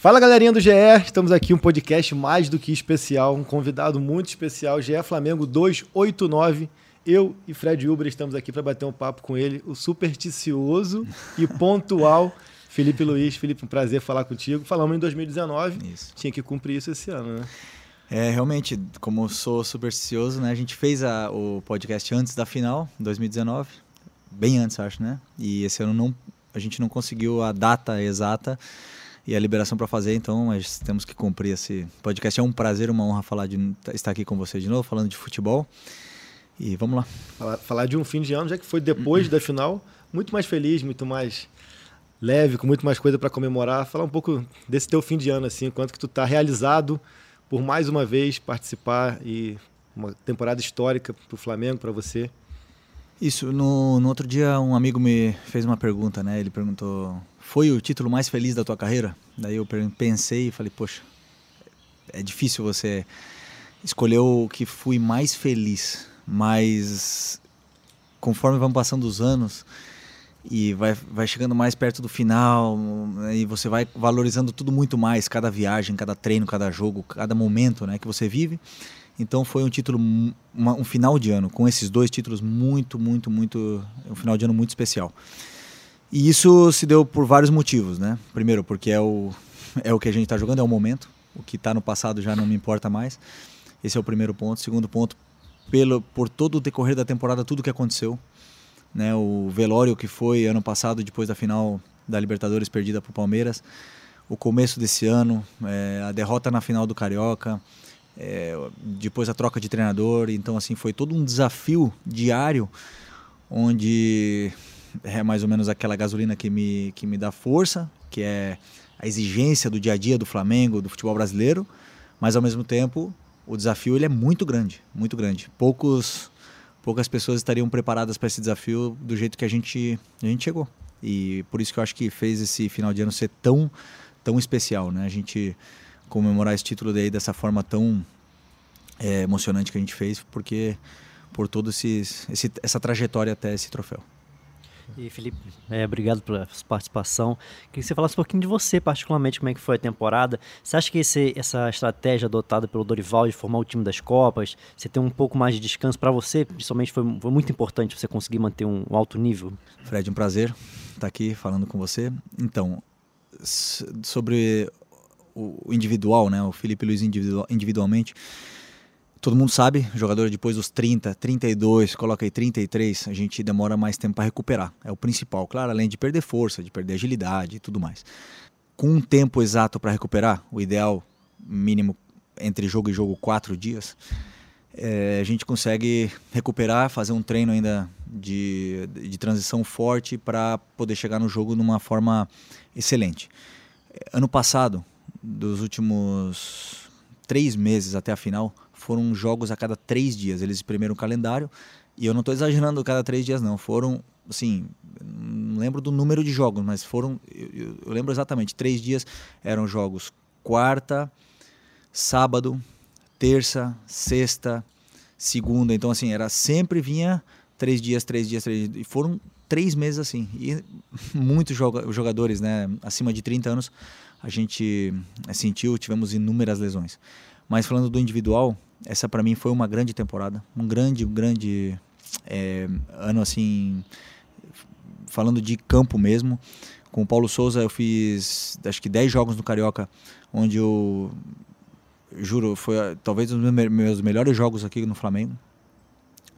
Fala galerinha do GE, estamos aqui um podcast mais do que especial, um convidado muito especial, GE Flamengo 289. Eu e Fred Uber estamos aqui para bater um papo com ele, o supersticioso e pontual Felipe Luiz. Felipe, um prazer falar contigo. Falamos em 2019, isso. tinha que cumprir isso esse ano, né? É, realmente, como sou supersticioso, né? A gente fez a, o podcast antes da final, 2019, bem antes, acho, né? E esse ano não, a gente não conseguiu a data exata e a liberação para fazer, então mas temos que cumprir esse podcast. É um prazer, uma honra falar de estar aqui com você de novo, falando de futebol. E vamos lá. Falar, falar de um fim de ano, já que foi depois da final, muito mais feliz, muito mais leve, com muito mais coisa para comemorar. Falar um pouco desse teu fim de ano, assim, quanto que tu tá realizado por mais uma vez participar e uma temporada histórica para o Flamengo, para você. Isso, no, no outro dia um amigo me fez uma pergunta, né? Ele perguntou foi o título mais feliz da tua carreira? Daí eu pensei e falei, poxa, é difícil você escolher o que fui mais feliz, mas conforme vão passando os anos e vai, vai chegando mais perto do final né, e você vai valorizando tudo muito mais, cada viagem, cada treino, cada jogo, cada momento né, que você vive. Então foi um título, uma, um final de ano, com esses dois títulos muito, muito, muito, um final de ano muito especial. E isso se deu por vários motivos, né? Primeiro, porque é o, é o que a gente está jogando, é o momento. O que está no passado já não me importa mais. Esse é o primeiro ponto. Segundo ponto, pelo, por todo o decorrer da temporada, tudo que aconteceu. Né? O velório que foi ano passado, depois da final da Libertadores perdida para o Palmeiras. O começo desse ano, é, a derrota na final do Carioca. É, depois a troca de treinador. Então, assim, foi todo um desafio diário onde é mais ou menos aquela gasolina que me, que me dá força, que é a exigência do dia a dia do Flamengo, do futebol brasileiro, mas ao mesmo tempo o desafio ele é muito grande, muito grande. Poucos, poucas pessoas estariam preparadas para esse desafio do jeito que a gente, a gente chegou. E por isso que eu acho que fez esse final de ano ser tão, tão especial, né? A gente comemorar esse título daí dessa forma tão é, emocionante que a gente fez, porque por toda essa trajetória até esse troféu. E Felipe, é, obrigado pela participação. Queria que você falasse um pouquinho de você, particularmente, como é que foi a temporada. Você acha que esse, essa estratégia adotada pelo Dorival de formar o time das Copas, você ter um pouco mais de descanso para você, principalmente foi, foi, muito importante você conseguir manter um, um, alto nível? Fred, um prazer estar aqui falando com você. Então, sobre o individual, né, o Felipe Luiz individual, individualmente, Todo mundo sabe, jogador depois dos 30, 32, coloca aí 33, a gente demora mais tempo para recuperar. É o principal, claro, além de perder força, de perder agilidade e tudo mais. Com um tempo exato para recuperar, o ideal mínimo entre jogo e jogo, quatro dias, é, a gente consegue recuperar, fazer um treino ainda de, de transição forte para poder chegar no jogo numa forma excelente. Ano passado, dos últimos três meses até a final, foram jogos a cada três dias. Eles exprimiram o calendário e eu não estou exagerando cada três dias, não. Foram, assim, não lembro do número de jogos, mas foram, eu, eu lembro exatamente, três dias eram jogos quarta, sábado, terça, sexta, segunda. Então, assim, era sempre vinha três dias, três dias, três dias. E foram três meses assim. E muitos jogadores, né, acima de 30 anos, a gente eh, sentiu, tivemos inúmeras lesões. Mas falando do individual, essa para mim foi uma grande temporada, um grande, um grande é, ano assim, falando de campo mesmo. Com o Paulo Souza eu fiz acho que 10 jogos no Carioca, onde eu juro, foi talvez um dos meus melhores jogos aqui no Flamengo.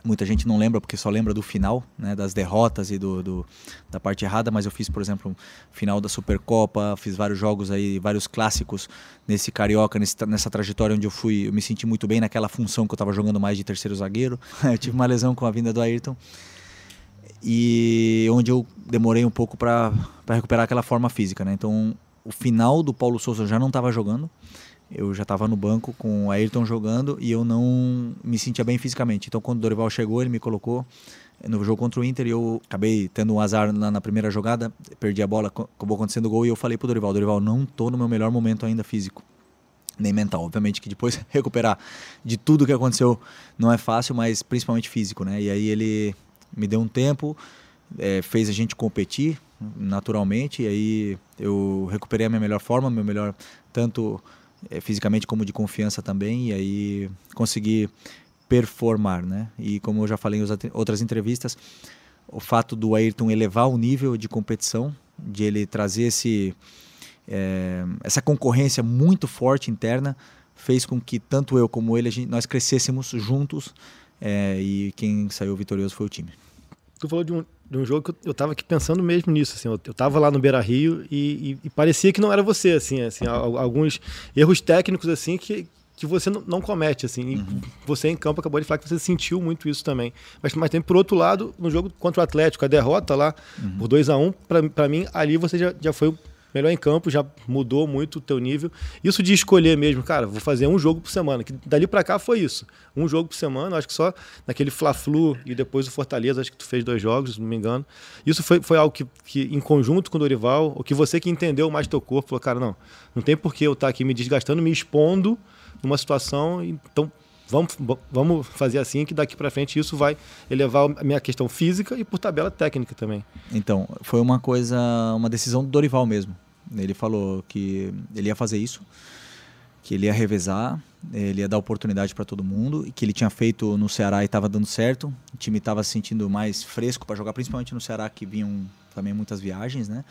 Muita gente não lembra porque só lembra do final, né, das derrotas e do, do, da parte errada, mas eu fiz, por exemplo, final da Supercopa, fiz vários jogos aí, vários clássicos nesse carioca, nesse, nessa trajetória onde eu fui, eu me senti muito bem naquela função que eu estava jogando mais de terceiro zagueiro. eu tive uma lesão com a vinda do Ayrton e onde eu demorei um pouco para recuperar aquela forma física, né? Então, o final do Paulo Souza eu já não estava jogando eu já estava no banco com o Ayrton jogando e eu não me sentia bem fisicamente. Então, quando o Dorival chegou, ele me colocou no jogo contra o Inter e eu acabei tendo um azar na, na primeira jogada, perdi a bola, acabou acontecendo o gol e eu falei pro Dorival, Dorival, não tô no meu melhor momento ainda físico, nem mental. Obviamente que depois recuperar de tudo que aconteceu não é fácil, mas principalmente físico, né? E aí ele me deu um tempo, é, fez a gente competir, naturalmente, e aí eu recuperei a minha melhor forma, meu melhor tanto é, fisicamente como de confiança também, e aí consegui performar, né? E como eu já falei em outras entrevistas, o fato do Ayrton elevar o nível de competição, de ele trazer esse, é, essa concorrência muito forte interna, fez com que tanto eu como ele, gente, nós crescêssemos juntos é, e quem saiu vitorioso foi o time. Tu falou de um, de um jogo que eu estava aqui pensando mesmo nisso, assim, eu, estava lá no Beira Rio e, e, e, parecia que não era você, assim, assim, alguns erros técnicos assim que, que você não, comete, assim. Uhum. você em campo acabou de falar que você sentiu muito isso também. Mas, mas tem por outro lado, no jogo contra o Atlético, a derrota lá uhum. por 2 a 1 um, para mim, ali você já, já foi melhor em campo, já mudou muito o teu nível. Isso de escolher mesmo, cara, vou fazer um jogo por semana, que dali para cá foi isso. Um jogo por semana, acho que só naquele Fla-Flu e depois o Fortaleza, acho que tu fez dois jogos, se não me engano. Isso foi, foi algo que, que, em conjunto com o Dorival, o que você que entendeu mais teu corpo, falou, cara, não, não tem por que eu estar tá aqui me desgastando, me expondo numa situação, então vamos, vamos fazer assim que daqui para frente isso vai elevar a minha questão física e por tabela técnica também. Então, foi uma coisa, uma decisão do Dorival mesmo. Ele falou que ele ia fazer isso, que ele ia revezar, ele ia dar oportunidade para todo mundo, e que ele tinha feito no Ceará e estava dando certo. O time estava se sentindo mais fresco para jogar, principalmente no Ceará que vinham também muitas viagens, né?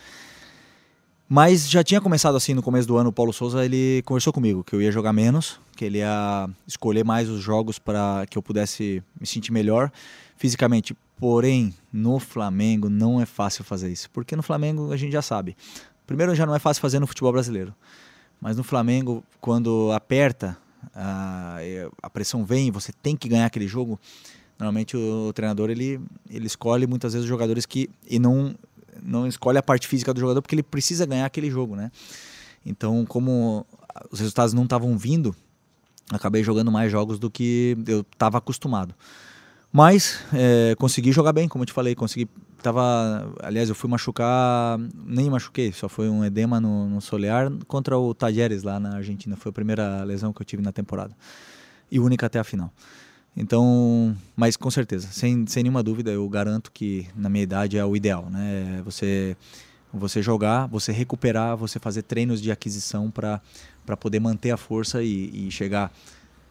Mas já tinha começado assim no começo do ano, o Paulo Souza ele conversou comigo que eu ia jogar menos, que ele ia escolher mais os jogos para que eu pudesse me sentir melhor fisicamente. Porém, no Flamengo não é fácil fazer isso, porque no Flamengo a gente já sabe. Primeiro já não é fácil fazer no futebol brasileiro, mas no Flamengo quando aperta a, a pressão vem, você tem que ganhar aquele jogo. Normalmente o, treinador ele ele escolhe muitas vezes os jogadores que e não não escolhe a parte física do jogador porque ele precisa ganhar aquele jogo, né? Então, como os resultados não estavam vindo, acabei jogando mais jogos do que eu estava acostumado. Mas é, consegui jogar bem, como eu te falei, consegui. Tava, aliás, eu fui machucar, nem machuquei, só foi um edema no, no solear contra o Tajeres lá na Argentina. Foi a primeira lesão que eu tive na temporada e única até a final. Então, mas com certeza, sem, sem nenhuma dúvida, eu garanto que na minha idade é o ideal, né? É você você jogar, você recuperar, você fazer treinos de aquisição para poder manter a força e, e, chegar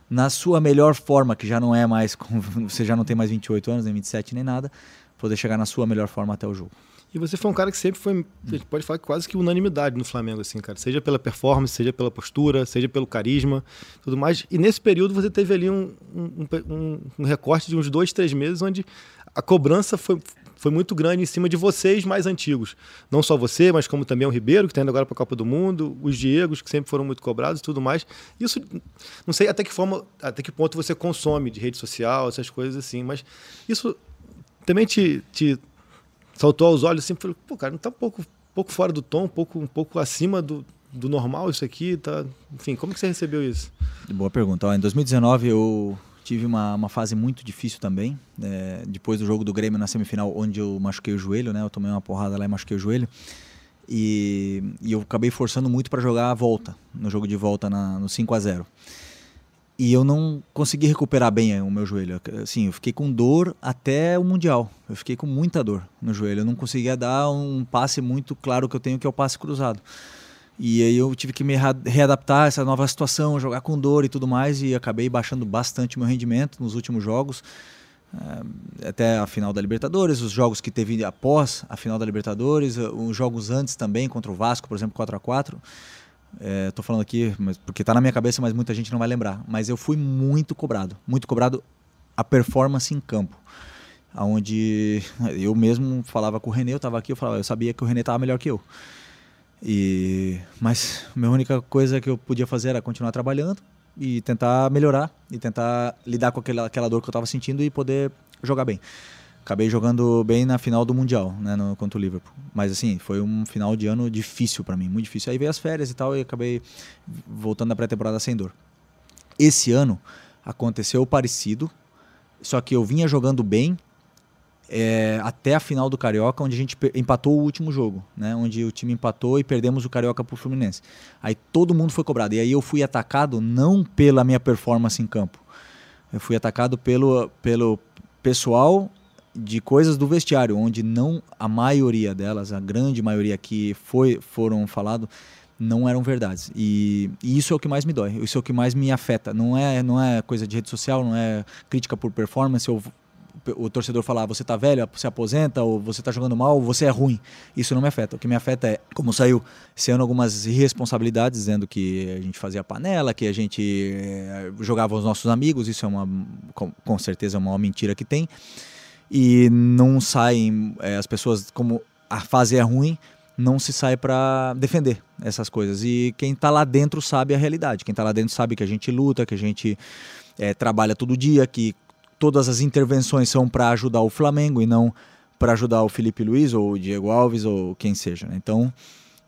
na sua melhor forma, que já não é mais, você já não tem mais 28 anos, nem 27 nem nada, poder chegar na sua melhor forma até o jogo. E você foi um cara que sempre foi, a gente pode falar quase que unanimidade no Flamengo, assim, cara. Seja pela performance, seja pela postura, seja pelo carisma, tudo mais. E nesse período você teve ali um, um, um, um recorte de uns dois, três meses, onde a cobrança foi, foi muito grande em cima de vocês mais antigos. Não só você, mas como também o Ribeiro, que está indo agora para a Copa do Mundo, os Diegos, que sempre foram muito cobrados e tudo mais. Isso, não sei até que forma, até que ponto você consome de rede social, essas coisas assim, mas isso também te, te saltou aos olhos assim, falei, pô, cara, não tá um pouco, pouco fora do tom, um pouco, um pouco acima do, do normal isso aqui, tá? Enfim, como que você recebeu isso? Boa pergunta. Ó, em 2019 eu tive uma, uma fase muito difícil também, é, depois do jogo do Grêmio na semifinal, onde eu machuquei o joelho, né? Eu tomei uma porrada lá e machuquei o joelho. E, e eu acabei forçando muito para jogar a volta, no jogo de volta na, no 5 a 0 e eu não consegui recuperar bem o meu joelho. Assim, eu fiquei com dor até o Mundial. Eu fiquei com muita dor no joelho. Eu não conseguia dar um passe muito claro que eu tenho, que é o passe cruzado. E aí eu tive que me readaptar a essa nova situação, jogar com dor e tudo mais, e acabei baixando bastante meu rendimento nos últimos jogos, eh, até a final da Libertadores, os jogos que teve após a final da Libertadores, os jogos antes também, contra o Vasco, por exemplo, 4 a 4 Estou é, falando aqui mas, porque está na minha cabeça, mas muita gente não vai lembrar. Mas eu fui muito cobrado, muito cobrado a performance em campo. Onde eu mesmo falava com o René, eu estava aqui, eu falava, eu sabia que o René estava melhor que eu. E mas a minha única coisa que eu podia fazer era continuar trabalhando e tentar melhorar e tentar lidar com aquela, aquela dor que eu estava sentindo e poder jogar bem acabei jogando bem na final do Mundial, né, no, contra o Liverpool. Mas assim, foi um final de ano difícil para mim, muito difícil. Aí veio as férias e tal e acabei voltando da pré-temporada sem dor. Esse ano aconteceu parecido, só que eu vinha jogando bem é, até a final do Carioca, onde a gente empatou o último jogo, né? Onde o time empatou e perdemos o Carioca pro Fluminense. Aí todo mundo foi cobrado. E aí eu fui atacado não pela minha performance em campo. Eu fui atacado pelo, pelo pessoal de coisas do vestiário, onde não a maioria delas, a grande maioria que foi, foram falado, não eram verdades. E, e, isso é o que mais me dói, isso é o que mais me afeta. Não é, não é coisa de rede social, não é crítica por performance ou o torcedor falar você tá velho, se aposenta, ou você tá jogando mal, ou você é ruim. Isso não me afeta. O que me afeta é como saiu ano algumas irresponsabilidades, dizendo que a gente fazia panela, que a gente eh, jogava os nossos amigos. Isso é uma, com, certeza, é uma mentira que tem. E não saem eh, as pessoas, como a fase é ruim, não se sai para defender essas coisas. E quem está lá dentro sabe a realidade. Quem está lá dentro sabe que a gente luta, que a gente é, trabalha todo dia, que todas as intervenções são para ajudar o Flamengo e não para ajudar o Felipe Luiz ou o Diego Alves ou quem seja. Né? Então,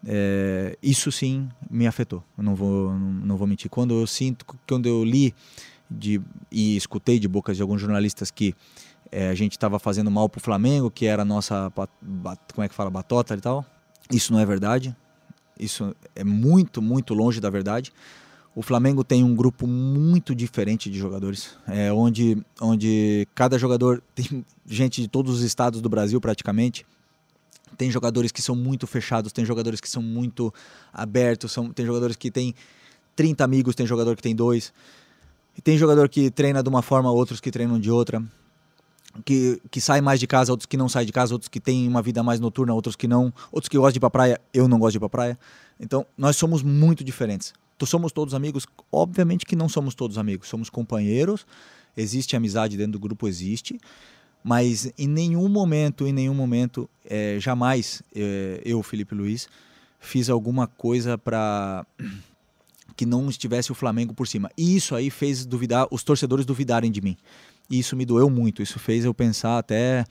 é, isso sim me afetou. Eu não vou, não, não, vou mentir. Quando eu sinto, quando eu li de, e escutei de bocas de alguns jornalistas que é, a gente estava fazendo mal para o Flamengo, que era a nossa, como é que fala, batota e tal. Isso não é verdade. Isso é muito, muito longe da verdade. O Flamengo tem um grupo muito diferente de jogadores, é, onde, onde cada jogador tem gente de todos os estados do Brasil praticamente. Tem jogadores que são muito fechados, tem jogadores que são muito abertos, são, tem jogadores que têm 30 amigos, tem jogador que tem dois. E tem jogador que treina de uma forma, outros que treinam de outra. Que, que sai mais de casa, outros que não saem de casa, outros que têm uma vida mais noturna, outros que não, outros que gostam de ir pra praia, eu não gosto de ir pra praia. Então, nós somos muito diferentes somos todos amigos? Obviamente que não somos todos amigos, somos companheiros. Existe amizade dentro do grupo, existe, mas em nenhum momento, em nenhum momento, é, jamais é, eu, Felipe Luiz, fiz alguma coisa para que não estivesse o Flamengo por cima. E isso aí fez duvidar, os torcedores duvidarem de mim. E isso me doeu muito. Isso fez eu pensar até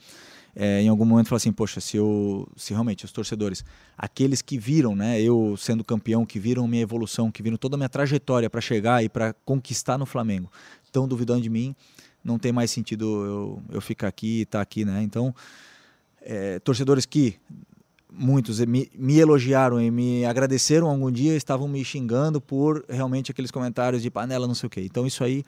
é, em algum momento falar assim, poxa, se eu, se realmente os torcedores, aqueles que viram, né, eu sendo campeão, que viram minha evolução, que viram toda a minha trajetória para chegar e para conquistar no Flamengo, estão duvidando de mim, não tem mais sentido eu, eu ficar aqui e estar tá aqui, né? Então, é, torcedores que muitos me, me, elogiaram e me agradeceram algum dia estavam me xingando por realmente aqueles comentários de panela, não sei o quê. Então isso aí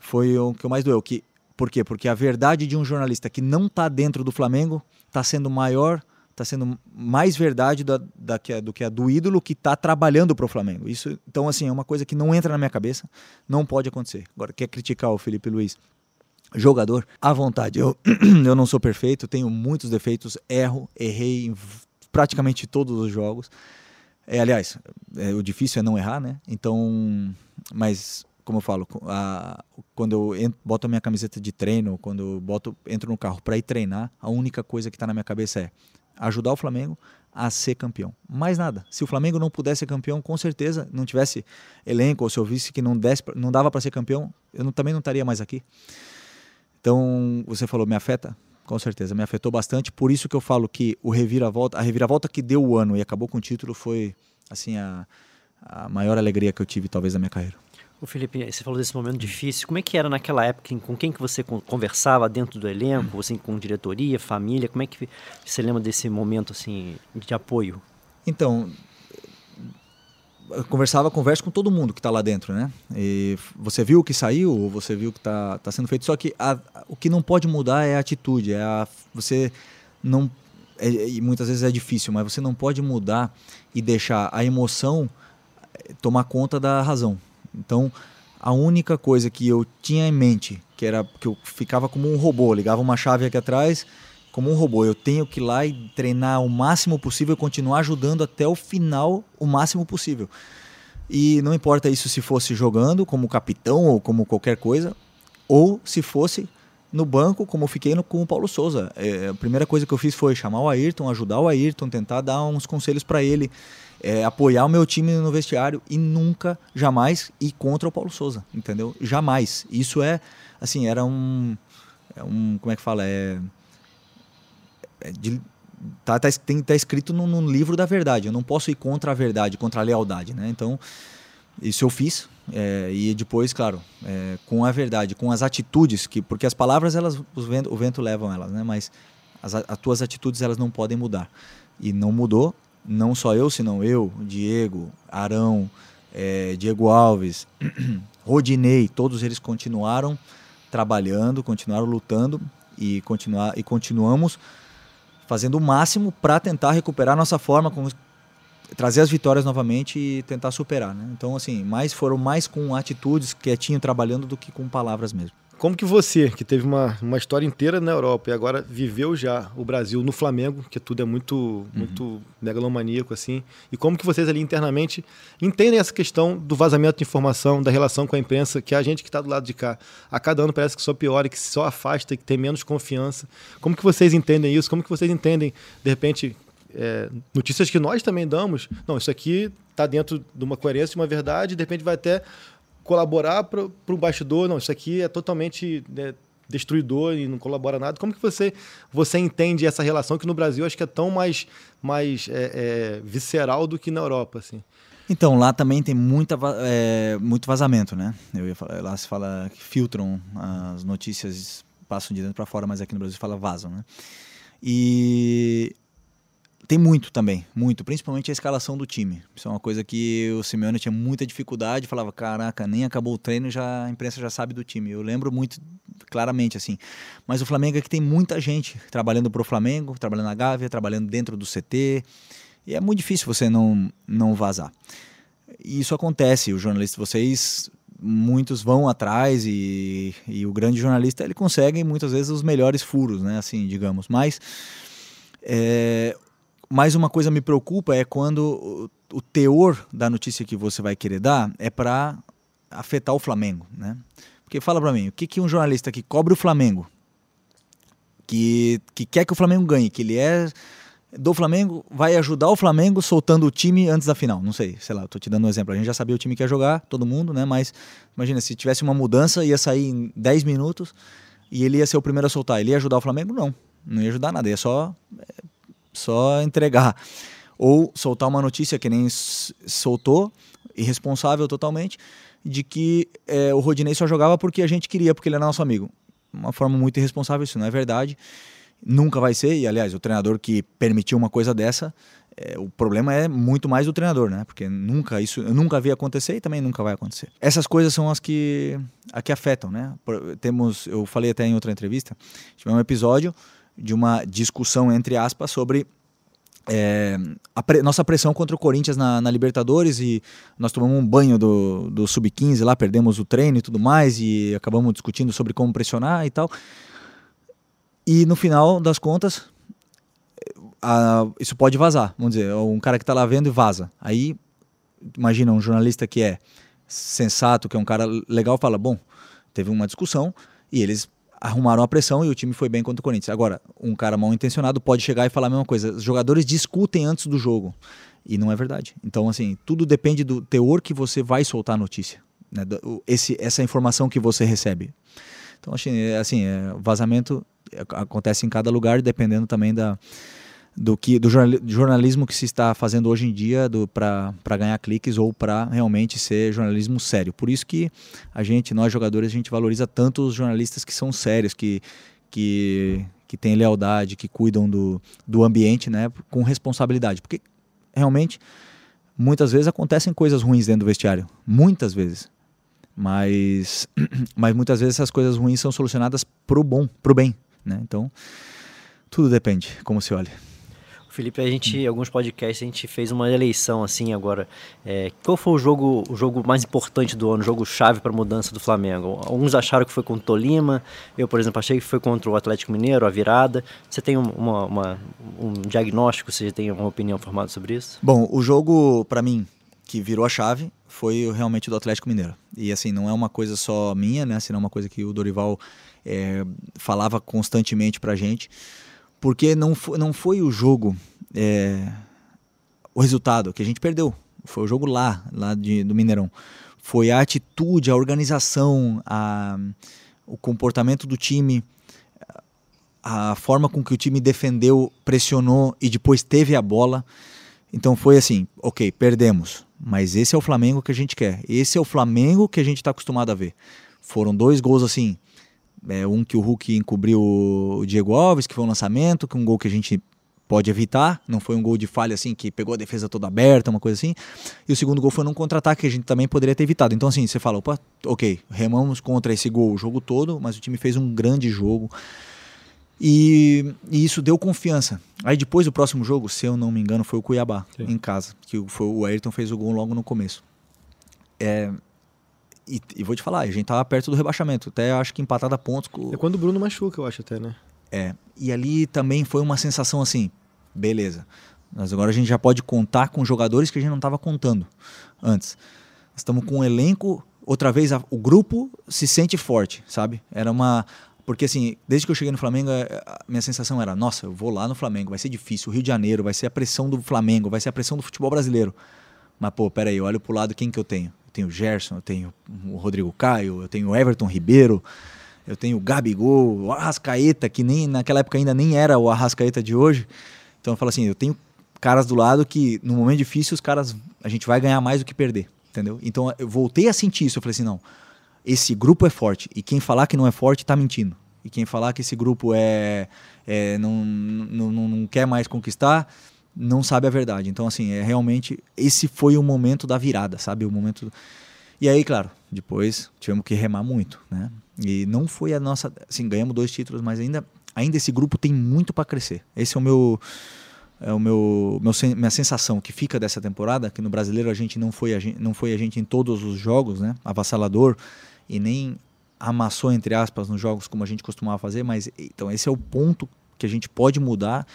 foi o que mais doeu, que por quê? Porque a verdade de um jornalista que não está dentro do Flamengo está sendo maior, está sendo mais verdade da, da, do que a do ídolo que está trabalhando para o Flamengo. Isso, então, assim, é uma coisa que não entra na minha cabeça, não pode acontecer. Agora, quer criticar o Felipe Luiz? Jogador, à vontade. Eu, eu não sou perfeito, tenho muitos defeitos, erro, errei em praticamente todos os jogos. É, aliás, é, o difícil é não errar, né? Então, mas como eu falo, a, quando eu entro, boto a minha camiseta de treino, quando eu boto, entro no carro para ir treinar, a única coisa que está na minha cabeça é ajudar o Flamengo a ser campeão. Mais nada. Se o Flamengo não pudesse ser campeão, com certeza, não tivesse elenco, ou se eu visse que não, desse, não dava para ser campeão, eu não, também não estaria mais aqui. Então, você falou, me afeta? Com certeza, me afetou bastante. Por isso que eu falo que o reviravolta, a reviravolta que deu o ano e acabou com o título foi assim a, a maior alegria que eu tive talvez na minha carreira. O Felipe, você falou desse momento difícil. Como é que era naquela época? Com quem que você conversava dentro do elenco? Você com diretoria, família? Como é que você lembra desse momento assim de apoio? Então, eu conversava, converso com todo mundo que está lá dentro, né? E você viu o que saiu, você viu o que está tá sendo feito. Só que a, o que não pode mudar é a atitude. É a, você não é, e muitas vezes é difícil, mas você não pode mudar e deixar a emoção eh, tomar conta da razão. Então, a única coisa que eu tinha em mente, que era que eu ficava como um robô, ligava uma chave aqui atrás, como um robô. Eu tenho que ir lá e treinar o máximo possível, continuar ajudando até o final o máximo possível. E não importa isso se fosse jogando como capitão ou como qualquer coisa, ou se fosse no banco, como eu fiquei no, com o Paulo Souza. É, a primeira coisa que eu fiz foi chamar o Ayrton, ajudar o Ayrton, tentar dar uns conselhos para ele é, apoiar o meu time no vestiário e nunca, jamais ir contra o Paulo Souza, entendeu? Jamais. Isso é, assim, era um, é um como é que fala? É, é de, tá, tá, tem, tá escrito no, livro da verdade. Eu não posso ir contra a verdade, contra a lealdade, né? Então, isso eu fiz. É, e depois, claro, é, com a verdade, com as atitudes, que porque as palavras, elas, o vento, o vento levam elas, né? Mas as, as tuas atitudes, elas não podem mudar. E não mudou, não só eu, senão eu, Diego, Arão, é, Diego Alves, Rodinei, todos eles continuaram trabalhando, continuaram lutando e continuar e continuamos fazendo o máximo para tentar recuperar nossa forma, trazer as vitórias novamente e tentar superar. Né? Então, assim, mais foram mais com atitudes, quietinho, trabalhando, do que com palavras mesmo. Como que você, que teve uma, uma história inteira na Europa e agora viveu já o Brasil no Flamengo, que tudo é muito, uhum. muito megalomaníaco assim, e como que vocês ali internamente entendem essa questão do vazamento de informação, da relação com a imprensa, que a gente que está do lado de cá, a cada ano parece que só piora, que só afasta, que tem menos confiança. Como que vocês entendem isso? Como que vocês entendem, de repente, é, notícias que nós também damos? Não, isso aqui está dentro de uma coerência, de uma verdade, de repente vai até colaborar para o bastidor, não, isso aqui é totalmente né, destruidor e não colabora nada. Como que você, você entende essa relação que no Brasil acho que é tão mais, mais é, é, visceral do que na Europa, assim? Então, lá também tem muita, é, muito vazamento, né? Eu falar, lá se fala que filtram as notícias, passam de dentro para fora, mas aqui no Brasil fala vazam, né? E tem muito também, muito, principalmente a escalação do time. Isso é uma coisa que o Simeone tinha muita dificuldade, falava, caraca, nem acabou o treino, já a imprensa já sabe do time. Eu lembro muito claramente assim. Mas o Flamengo é que tem muita gente trabalhando para o Flamengo, trabalhando na Gávea, trabalhando dentro do CT, e é muito difícil você não não vazar. E isso acontece, os jornalistas, vocês muitos vão atrás e, e o grande jornalista ele consegue muitas vezes os melhores furos, né, assim, digamos. Mas é, mais uma coisa me preocupa é quando o, teor da notícia que você vai querer dar é para afetar o Flamengo, né? Porque fala para mim, o que, que um jornalista que cobre o Flamengo, que, que quer que o Flamengo ganhe, que ele é do Flamengo, vai ajudar o Flamengo soltando o time antes da final? Não sei, sei lá, tô te dando um exemplo. A gente já sabia o time que ia jogar, todo mundo, né? Mas imagina, se tivesse uma mudança, ia sair em 10 minutos e ele ia ser o primeiro a soltar. Ele ia ajudar o Flamengo? Não, não ia ajudar nada, ia só só entregar. Ou soltar uma notícia que nem soltou, irresponsável totalmente, de que é, o Rodinei só jogava porque a gente queria, porque ele era nosso amigo. Uma forma muito irresponsável, isso não é verdade. Nunca vai ser, e aliás, o treinador que permitiu uma coisa dessa, é, o problema é muito mais do treinador, né? Porque nunca isso eu nunca vi acontecer e também nunca vai acontecer. Essas coisas são as que, a que afetam, né? Temos, eu falei até em outra entrevista, tivemos um episódio de uma discussão, entre aspas, sobre é, a pre nossa pressão contra o Corinthians na, na, Libertadores e nós tomamos um banho do, do Sub-15 lá, perdemos o treino e tudo mais e acabamos discutindo sobre como pressionar e tal. E no final das contas, a, isso pode vazar, vamos dizer, um cara que está lá vendo e vaza. Aí, imagina um jornalista que é sensato, que é um cara legal, fala, bom, teve uma discussão e eles arrumaram a pressão e o time foi bem contra o Corinthians. Agora, um cara mal intencionado pode chegar e falar a mesma coisa. Os jogadores discutem antes do jogo. E não é verdade. Então, assim, tudo depende do teor que você vai soltar a notícia. Né? Esse, essa informação que você recebe. Então, assim, assim é, vazamento acontece em cada lugar, dependendo também da, do que do jornalismo que se está fazendo hoje em dia para ganhar cliques ou para realmente ser jornalismo sério. Por isso que a gente, nós jogadores, a gente valoriza tanto os jornalistas que são sérios, que, que, que têm lealdade, que cuidam do, do ambiente né, com responsabilidade. Porque realmente, muitas vezes acontecem coisas ruins dentro do vestiário. Muitas vezes. Mas, mas muitas vezes essas coisas ruins são solucionadas pro bom, pro bem. Né? Então, tudo depende como se olha. Felipe, a gente, alguns podcasts, a gente fez uma eleição assim agora. É, qual foi o jogo, o jogo mais importante do ano, o jogo chave para a mudança do Flamengo? Alguns acharam que foi contra o Tolima, eu, por exemplo, achei que foi contra o Atlético Mineiro, a virada. Você tem uma, uma, um diagnóstico, você tem uma opinião formada sobre isso? Bom, o jogo, para mim, que virou a chave foi realmente do Atlético Mineiro. E assim, não é uma coisa só minha, né? Assim, não é uma coisa que o Dorival é, falava constantemente pra gente porque não foi, não foi o jogo, é, o resultado que a gente perdeu. Foi o jogo lá, lá de, do Mineirão. Foi a atitude, a organização, a, o comportamento do time, a forma com que o time defendeu, pressionou e depois teve a bola. Então foi assim, ok, perdemos, mas esse é o Flamengo que a gente quer. Esse é o Flamengo que a gente está acostumado a ver. Foram dois gols assim, é, um que o Hulk encobriu o Diego Alves, que foi um lançamento, que um gol que a gente pode evitar, não foi um gol de falha assim que pegou a defesa toda aberta, uma coisa assim. E o segundo gol foi num contra-ataque que a gente também poderia ter evitado. Então assim, você fala, opa, ok, remamos contra esse gol o jogo todo, mas o time fez um grande jogo. E, e, isso deu confiança. Aí depois do próximo jogo, se eu não me engano, foi o Cuiabá, Sim. em casa. Que foi, o Ayrton fez o gol logo no começo. É, e, e, vou te falar, a gente tava perto do rebaixamento. Até acho que empatado a pontos. Com... É quando o Bruno machuca, eu acho até, né? É. E ali também foi uma sensação assim, beleza. Mas agora a gente já pode contar com jogadores que a gente não estava contando antes. Estamos com um elenco, outra vez a, o grupo se sente forte, sabe? Era uma porque assim, desde que eu cheguei no Flamengo, é, a minha sensação era, nossa, eu vou lá no Flamengo, vai ser difícil, o Rio de Janeiro, vai ser a pressão do Flamengo, vai ser a pressão do futebol brasileiro. Mas pô, peraí, eu olho pro lado quem que eu tenho? Eu tenho o Gerson, eu tenho o Rodrigo Caio, eu tenho o Everton Ribeiro, eu tenho o Gabigol, o Arrascaeta, que nem naquela época ainda nem era o Arrascaeta de hoje. Então eu falo assim, eu tenho caras do lado que no momento difícil os caras a gente vai ganhar mais do que perder, entendeu? Então eu voltei a sentir isso, eu falei assim, não, esse grupo é forte e quem falar que não é forte está mentindo. E quem falar que esse grupo é, é não, não, não quer mais conquistar, não sabe a verdade. Então assim, é realmente esse foi o momento da virada, sabe? O momento E aí, claro, depois tivemos que remar muito, né? E não foi a nossa, assim, ganhamos dois títulos, mas ainda ainda esse grupo tem muito para crescer. Esse é o meu é o meu, meu minha sensação que fica dessa temporada, que no brasileiro a gente não foi a gente, não foi a gente em todos os jogos, né? Avassalador e nem amassou entre aspas nos jogos como a gente costumava fazer, mas então esse é o ponto que a gente pode mudar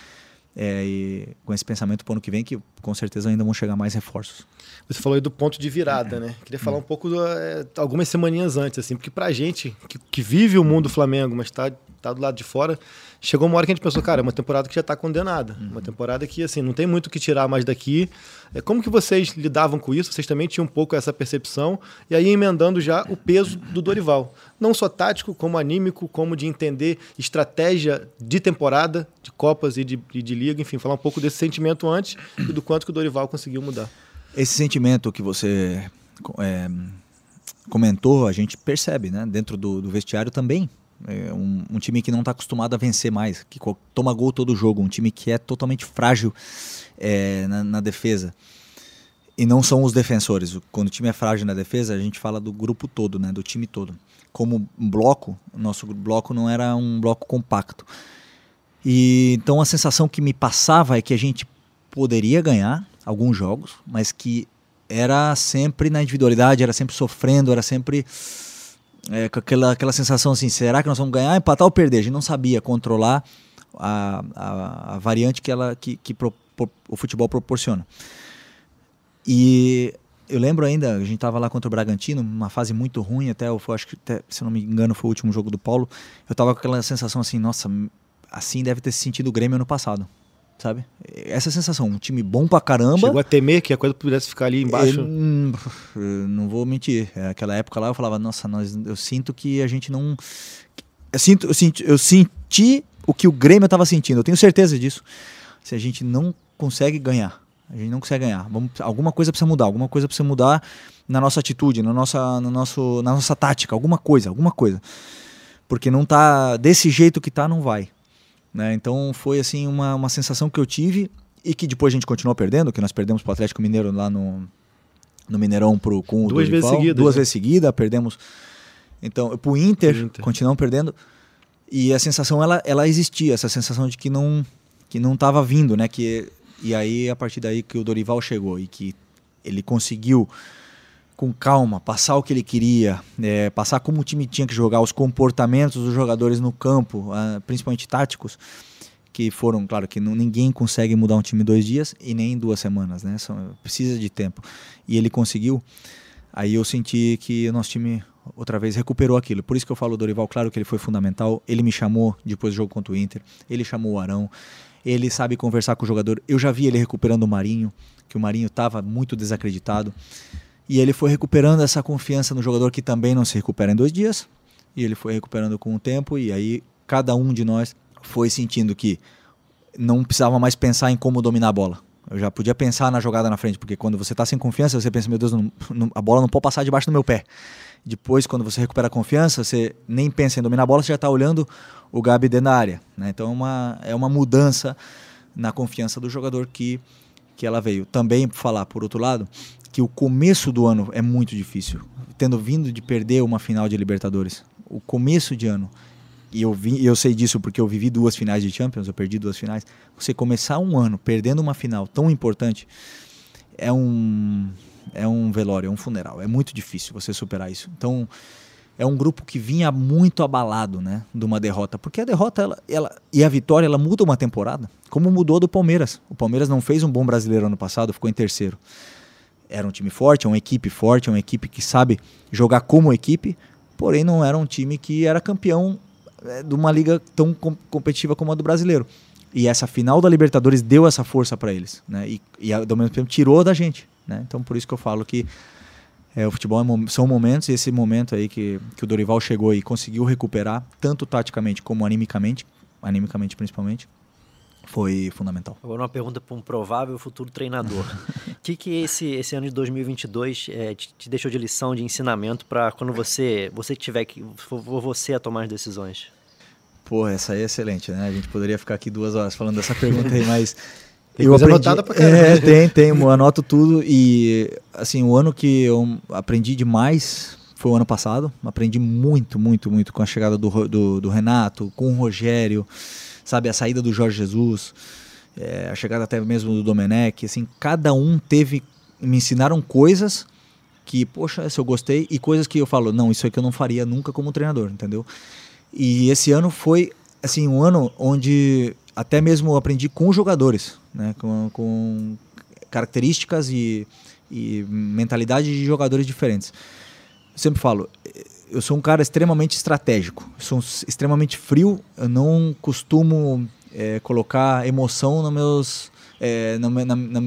é, com esse pensamento para o ano que vem, que com certeza ainda vão chegar mais reforços. Você falou aí do ponto de virada, né? Queria falar um pouco do, é, algumas semaninhas antes, assim, porque pra gente que, que vive o mundo do Flamengo, mas está tá do lado de fora, chegou uma hora que a gente pensou, cara, é uma temporada que já está condenada. Uhum. Uma temporada que, assim, não tem muito o que tirar mais daqui. É, como que vocês lidavam com isso? Vocês também tinham um pouco essa percepção. E aí emendando já o peso do Dorival. Não só tático, como anímico, como de entender estratégia de temporada, de Copas e de, e de Liga. Enfim, falar um pouco desse sentimento antes e do quanto que o Dorival conseguiu mudar. Esse sentimento que você é, comentou, a gente percebe, né? Dentro do, do vestiário também. É um, um, time que não está acostumado a vencer mais, que toma gol todo jogo, um time que é totalmente frágil é, na, na, defesa. E não são os defensores. Quando o time é frágil na defesa, a gente fala do grupo todo, né, do time todo. Como bloco, nosso bloco não era um bloco compacto. E então a sensação que me passava é que a gente poderia ganhar alguns jogos, mas que era sempre na individualidade, era sempre sofrendo, era sempre é, com aquela, aquela sensação assim, será que nós vamos ganhar, empatar ou perder? A gente não sabia controlar a, a, a variante que, ela, que, que pro, pro, o futebol proporciona. E eu lembro ainda, a gente estava lá contra o Bragantino, uma fase muito ruim, até eu acho que, até, se não me engano, foi o último jogo do Paulo. Eu estava com aquela sensação assim, nossa, assim deve ter se sentido o Grêmio ano passado sabe? Essa sensação, um time bom pra caramba. Chegou a temer que a coisa pudesse ficar ali embaixo? Eu, eu não vou mentir. Naquela época lá eu falava, nossa, nós, eu sinto que a gente não. Eu, sinto, eu, senti, eu senti o que o Grêmio estava sentindo, eu tenho certeza disso. Se a gente não consegue ganhar, a gente não consegue ganhar. Vamos, alguma coisa precisa mudar, alguma coisa precisa mudar na nossa atitude, na nossa, no nosso, na nossa tática, alguma coisa, alguma coisa. Porque não tá desse jeito que tá, não vai. Né? Então foi assim uma, uma sensação que eu tive e que depois a gente continuou perdendo, que nós perdemos para o Atlético Mineiro lá no, no Mineirão pro, com o duas Dorival, vezes seguidas, duas né? vezes seguida, perdemos. Então, pro Inter, Inter, continuamos perdendo. E a sensação ela, ela existia, essa sensação de que não que não estava vindo, né? Que e aí a partir daí que o Dorival chegou e que ele conseguiu com calma, passar o que ele queria, é, passar como o time tinha que jogar, os comportamentos dos jogadores no campo, uh, principalmente táticos, que foram, claro, que ninguém consegue mudar um time dois dias e nem em duas semanas, né? São, precisa de tempo. E ele conseguiu. Aí eu senti que o nosso time outra vez recuperou aquilo. Por isso que eu falo do Dorival, claro que ele foi fundamental. Ele me chamou depois do jogo contra o Inter, ele chamou o Arão, ele sabe conversar com o jogador. Eu já vi ele recuperando o Marinho, que o Marinho estava muito desacreditado. E ele foi recuperando essa confiança no jogador que também não se recupera em dois dias. E ele foi recuperando com o tempo. E aí cada um de nós foi sentindo que não precisava mais pensar em como dominar a bola. Eu já podia pensar na jogada na frente, porque quando você está sem confiança, você pensa, meu Deus, não, não, a bola não pode passar debaixo do meu pé. Depois, quando você recupera a confiança, você nem pensa em dominar a bola, você já está olhando o Gabi dentro da área. Né? Então é uma, é uma mudança na confiança do jogador que, que ela veio. Também falar, por outro lado, que o começo do ano é muito difícil, tendo vindo de perder uma final de Libertadores. O começo de ano e eu, vi, eu sei disso porque eu vivi duas finais de Champions, eu perdi duas finais. Você começar um ano perdendo uma final tão importante é um, é um velório, é um funeral. É muito difícil você superar isso. Então, é um grupo que vinha muito abalado, né, de uma derrota, porque a derrota ela, ela, e a vitória ela muda uma temporada, como mudou do Palmeiras. O Palmeiras não fez um bom brasileiro ano passado, ficou em terceiro. Era um time forte, é uma equipe forte, é uma equipe que sabe jogar como equipe, porém não era um time que era campeão é, de uma liga tão com competitiva como a do brasileiro. E essa final da Libertadores deu essa força para eles, né? E, e ao mesmo tempo tirou da gente, né? Então por isso que eu falo que é, o futebol é, são momentos, e esse momento aí que, que o Dorival chegou e conseguiu recuperar, tanto taticamente como animicamente, animicamente principalmente, foi fundamental. Agora uma pergunta para um provável futuro treinador. O que, que esse, esse ano de 2022 é, te, te deixou de lição, de ensinamento para quando você, você tiver que, for você a tomar as decisões? Pô, essa aí é excelente, né? A gente poderia ficar aqui duas horas falando dessa pergunta aí, mas tem eu coisa aprendi, anotada pra caramba. É, tem, tem, eu anoto tudo e assim, o ano que eu aprendi demais foi o ano passado, aprendi muito, muito, muito com a chegada do, do, do Renato, com o Rogério, sabe, a saída do Jorge Jesus, é, a chegada até mesmo do Domenech, assim, cada um teve, me ensinaram coisas que, poxa, se eu gostei, e coisas que eu falo, não, isso aqui eu não faria nunca como treinador, entendeu? E esse ano foi, assim, um ano onde até mesmo aprendi com jogadores, né, com, com características e, e mentalidade de jogadores diferentes. Eu sempre falo, eu sou um cara extremamente estratégico, sou extremamente frio, eu não costumo é, colocar emoção nos meus, é, na, na, na,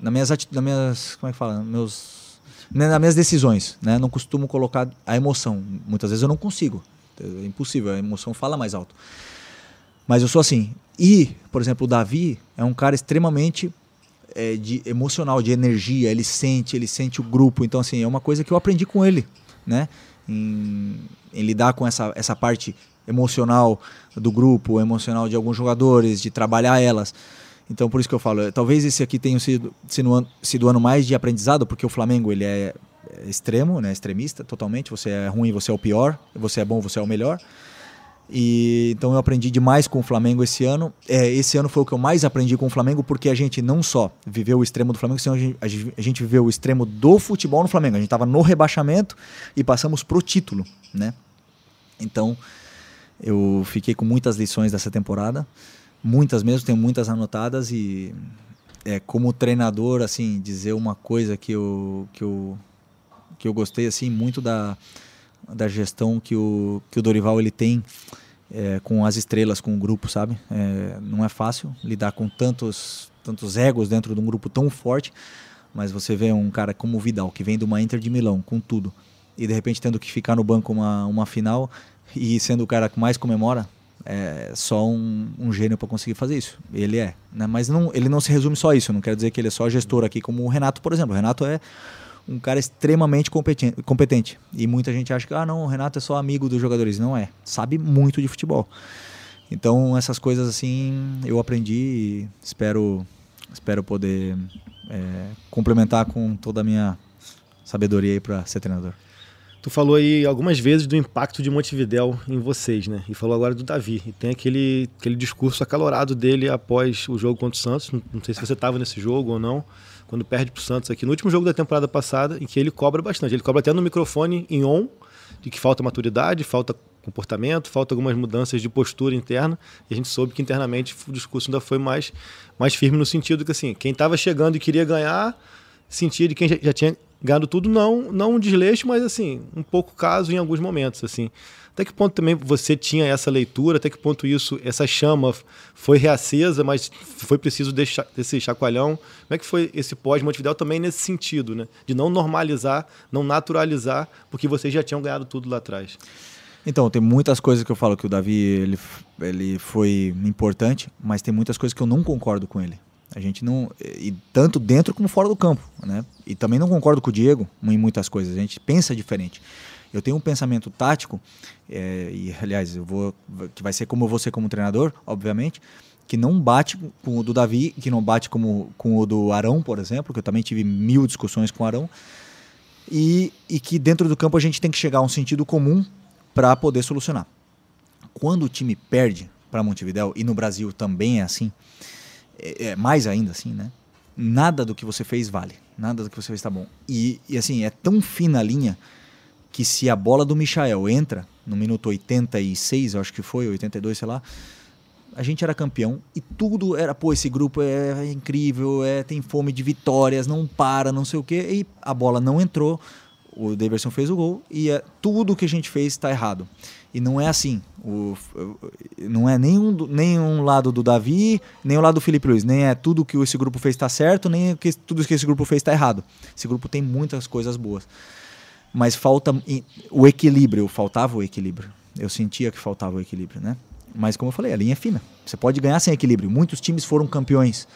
na minhas, na minhas, como é que fala, meus, né, nas minhas decisões, né? Não costumo colocar a emoção. Muitas vezes eu não consigo, é impossível, a emoção fala mais alto. Mas eu sou assim. E, por exemplo, o Davi é um cara extremamente é, de emocional, de energia. Ele sente, ele sente o grupo. Então, assim, é uma coisa que eu aprendi com ele, né? Em, em lidar com essa, essa parte emocional do grupo, emocional de alguns jogadores, de trabalhar elas. Então, por isso que eu falo, talvez esse aqui tenha sido, sido, ano mais de aprendizado, porque o Flamengo ele é extremo, né, extremista totalmente. Você é ruim, você é o pior. Você é bom, você é o melhor. E então eu aprendi demais com o Flamengo esse ano. É, esse ano foi o que eu mais aprendi com o Flamengo, porque a gente não só viveu o extremo do Flamengo, senão a gente, a gente viveu o extremo do futebol no Flamengo. A gente estava no rebaixamento e passamos pro título, né? Então eu fiquei com muitas lições dessa temporada, muitas mesmo, tenho muitas anotadas e é, como treinador, assim, dizer uma coisa que eu, que eu, que eu gostei assim muito da da gestão que o, que o Dorival ele tem é, com as estrelas, com o grupo, sabe? É, não é fácil lidar com tantos, tantos egos dentro de um grupo tão forte, mas você vê um cara como o Vidal, que vem de uma Inter de Milão, com tudo, e de repente tendo que ficar no banco uma, uma final e sendo o cara que mais comemora, é só um, um gênio para conseguir fazer isso. Ele é, né? mas não, ele não se resume só a isso. Não quero dizer que ele é só gestor aqui, como o Renato, por exemplo. O Renato é um cara extremamente competente, competente. E muita gente acha que, ah, não, o Renato é só amigo dos jogadores. Não é. Sabe muito de futebol. Então, essas coisas assim eu aprendi e espero, espero poder é, complementar com toda a minha sabedoria para ser treinador. Tu falou aí algumas vezes do impacto de Montevidéu em vocês, né? E falou agora do Davi. E tem aquele, aquele discurso acalorado dele após o jogo contra o Santos. Não sei se você estava nesse jogo ou não quando perde para o Santos aqui no último jogo da temporada passada, em que ele cobra bastante. Ele cobra até no microfone em on, de que falta maturidade, falta comportamento, falta algumas mudanças de postura interna. E a gente soube que internamente o discurso ainda foi mais, mais firme no sentido que assim, quem estava chegando e queria ganhar, sentia de quem já, já tinha ganhado tudo, não, não um desleixo, mas assim, um pouco caso em alguns momentos, assim. Até que ponto também você tinha essa leitura? Até que ponto isso, essa chama foi reacesa, mas foi preciso deixar desse chacoalhão? Como é que foi esse pós-Montevidéu também nesse sentido, né? De não normalizar, não naturalizar, porque vocês já tinham ganhado tudo lá atrás. Então, tem muitas coisas que eu falo que o Davi ele, ele foi importante, mas tem muitas coisas que eu não concordo com ele. A gente não. E tanto dentro como fora do campo. Né? E também não concordo com o Diego em muitas coisas. A gente pensa diferente. Eu tenho um pensamento tático, é, e aliás, eu vou, que vai ser como você como treinador, obviamente, que não bate com o do Davi, que não bate como, com o do Arão, por exemplo, que eu também tive mil discussões com o Arão, e, e que dentro do campo a gente tem que chegar a um sentido comum para poder solucionar. quando o time perde para Montevideo, e no Brasil também é assim, é, é, mais ainda assim, né? Nada do que você fez vale. Nada do que você fez está bom. E, e assim, é tão fina a linha que se a bola do Michael entra no minuto 86, eu acho que foi, 82, sei lá, a gente era campeão e tudo era, pô, esse grupo é, é incrível, é, tem fome de vitórias, não para, não sei o quê, e a bola não entrou, o Davidson fez o gol e é, tudo que a gente fez está errado. E não é assim. O, não é nenhum, nenhum lado do Davi, nem o lado do Felipe Luiz. Nem é tudo que esse grupo fez está certo, nem que, tudo que esse grupo fez está errado. Esse grupo tem muitas coisas boas. Mas falta o equilíbrio, faltava o equilíbrio. Eu sentia que faltava o equilíbrio, né? Mas como eu falei, a linha é fina. Você pode ganhar sem equilíbrio. Muitos times foram campeões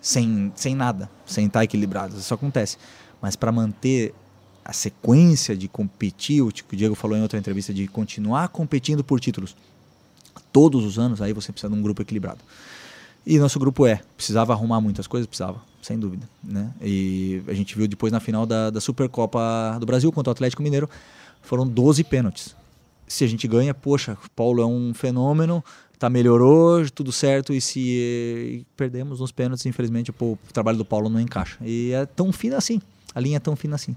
sem, sem nada, sem estar equilibrados. Isso acontece. Mas para manter a sequência de competir, o Diego falou em outra entrevista, de continuar competindo por títulos todos os anos, aí você precisa de um grupo equilibrado. E nosso grupo é. Precisava arrumar muitas coisas? Precisava, sem dúvida. Né? E a gente viu depois na final da, da Supercopa do Brasil contra o Atlético Mineiro, foram 12 pênaltis se a gente ganha, poxa, Paulo é um fenômeno, tá melhorou, tudo certo, e se perdemos nos pênaltis, infelizmente, pô, o trabalho do Paulo não encaixa. E é tão fina assim, a linha é tão fina assim.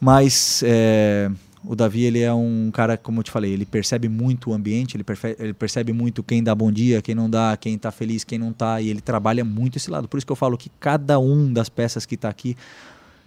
Mas é, o Davi, ele é um cara, como eu te falei, ele percebe muito o ambiente, ele, ele percebe muito quem dá bom dia, quem não dá, quem tá feliz, quem não tá, e ele trabalha muito esse lado. Por isso que eu falo que cada um das peças que está aqui,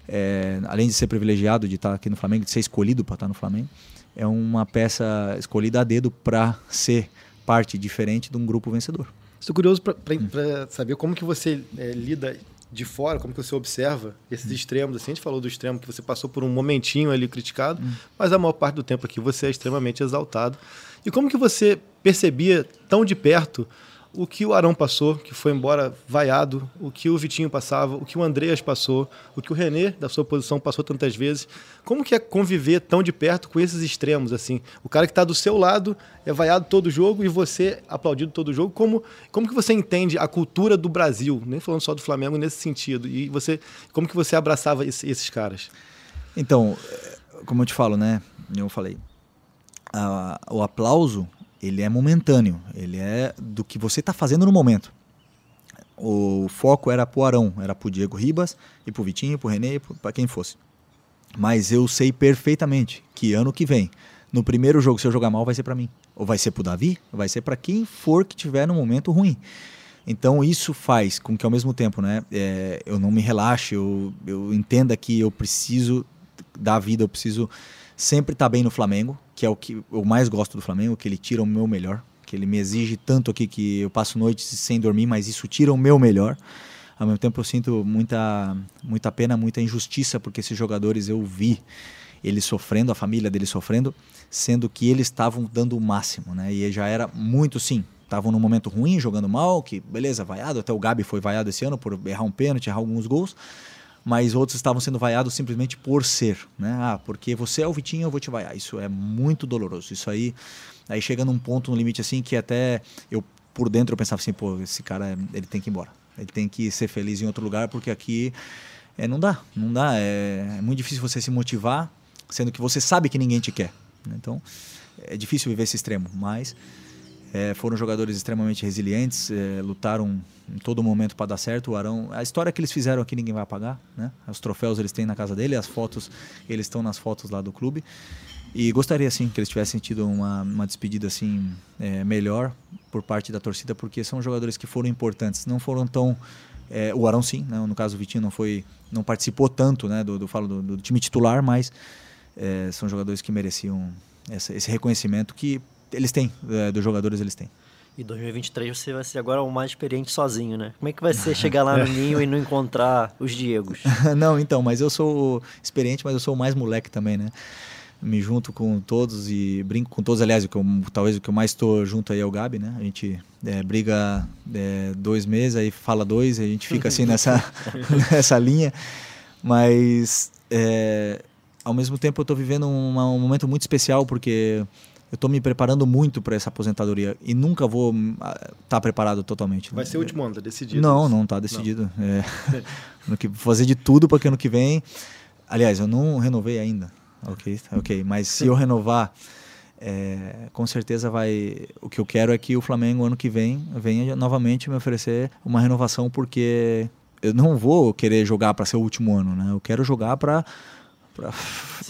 é, além de ser privilegiado de estar tá aqui no Flamengo, de ser escolhido para estar tá no Flamengo, é uma peça escolhida a dedo para ser parte diferente de um grupo vencedor. Estou curioso para hum. saber como que você é, lida de fora, como que você observa esses hum. extremos. Assim, a gente falou do extremo que você passou por um momentinho ali criticado, hum. mas a maior parte do tempo aqui você é extremamente exaltado. E como que você percebia tão de perto o que o Arão passou, que foi embora vaiado, o que o Vitinho passava, o que o Andreas passou, o que o René, da sua posição, passou tantas vezes. Como que é conviver tão de perto com esses extremos, assim? O cara que está do seu lado é vaiado todo jogo e você aplaudido todo jogo. Como, como que você entende a cultura do Brasil, nem falando só do Flamengo nesse sentido? E você, como que você abraçava esse, esses caras? Então, como eu te falo, né? Eu falei, o aplauso ele é momentâneo, ele é do que você está fazendo no momento. O foco era pro Arão, era pro Diego Ribas e pro Vitinho, pro René, para quem fosse. Mas eu sei perfeitamente que ano que vem, no primeiro jogo, se eu jogar mal, vai ser para mim. Ou vai ser pro Davi, vai ser para quem for que tiver no momento ruim. Então isso faz com que ao mesmo tempo, né, é, eu não me relaxe, eu, eu entenda que eu preciso da vida, eu preciso sempre tá bem no Flamengo, que é o que eu mais gosto do Flamengo, que ele tira o meu melhor, que ele me exige tanto aqui que eu passo noites sem dormir, mas isso tira o meu melhor. Ao mesmo tempo eu sinto muita, muita pena, muita injustiça, porque esses jogadores eu vi eles sofrendo, a família deles sofrendo, sendo que eles estavam dando o máximo, né? E já era muito sim, estavam num momento ruim, jogando mal, que beleza, vaiado, até o Gabi foi vaiado esse ano por errar um pênalti, errar alguns gols, mas outros estavam sendo vaiados simplesmente por ser, né? Ah, porque você é o Vitinho, eu vou te vaiar. Isso é muito doloroso. Isso aí, aí chega num ponto, num limite assim, que até eu por dentro eu pensava assim, pô, esse cara ele tem que ir embora. Ele tem que ser feliz em outro lugar porque aqui é, não dá, não dá. É, é muito difícil você se motivar, sendo que você sabe que ninguém te quer. Então é difícil viver esse extremo, mas é, foram jogadores extremamente resilientes, é, lutaram em todo momento para dar certo. O Arão, a história que eles fizeram aqui ninguém vai apagar, né? Os troféus eles têm na casa dele, as fotos eles estão nas fotos lá do clube. E gostaria sim que eles tivessem tido uma, uma despedida assim é, melhor por parte da torcida, porque são jogadores que foram importantes, não foram tão é, o Arão sim, né? no caso o Vitinho não foi, não participou tanto, né? Do, do falo do, do time titular, mas é, são jogadores que mereciam essa, esse reconhecimento que eles têm, é, dos jogadores eles têm. E 2023 você vai ser agora o mais experiente sozinho, né? Como é que vai ser chegar lá no ninho e não encontrar os Diegos? não, então, mas eu sou experiente, mas eu sou o mais moleque também, né? Me junto com todos e brinco com todos. Aliás, o que eu, talvez o que eu mais estou junto aí é o Gabi, né? A gente é, briga é, dois meses, aí fala dois, a gente fica assim nessa, nessa linha. Mas é, ao mesmo tempo eu estou vivendo um momento muito especial porque eu estou me preparando muito para essa aposentadoria e nunca vou estar tá preparado totalmente. Vai ser o último ano, tá decidido? Não, não está decidido. Não. É, vou fazer de tudo para que ano que vem. Aliás, eu não renovei ainda. Ok, ok. Mas se eu renovar, é, com certeza vai. O que eu quero é que o Flamengo ano que vem venha novamente me oferecer uma renovação, porque eu não vou querer jogar para ser o último ano, né? Eu quero jogar para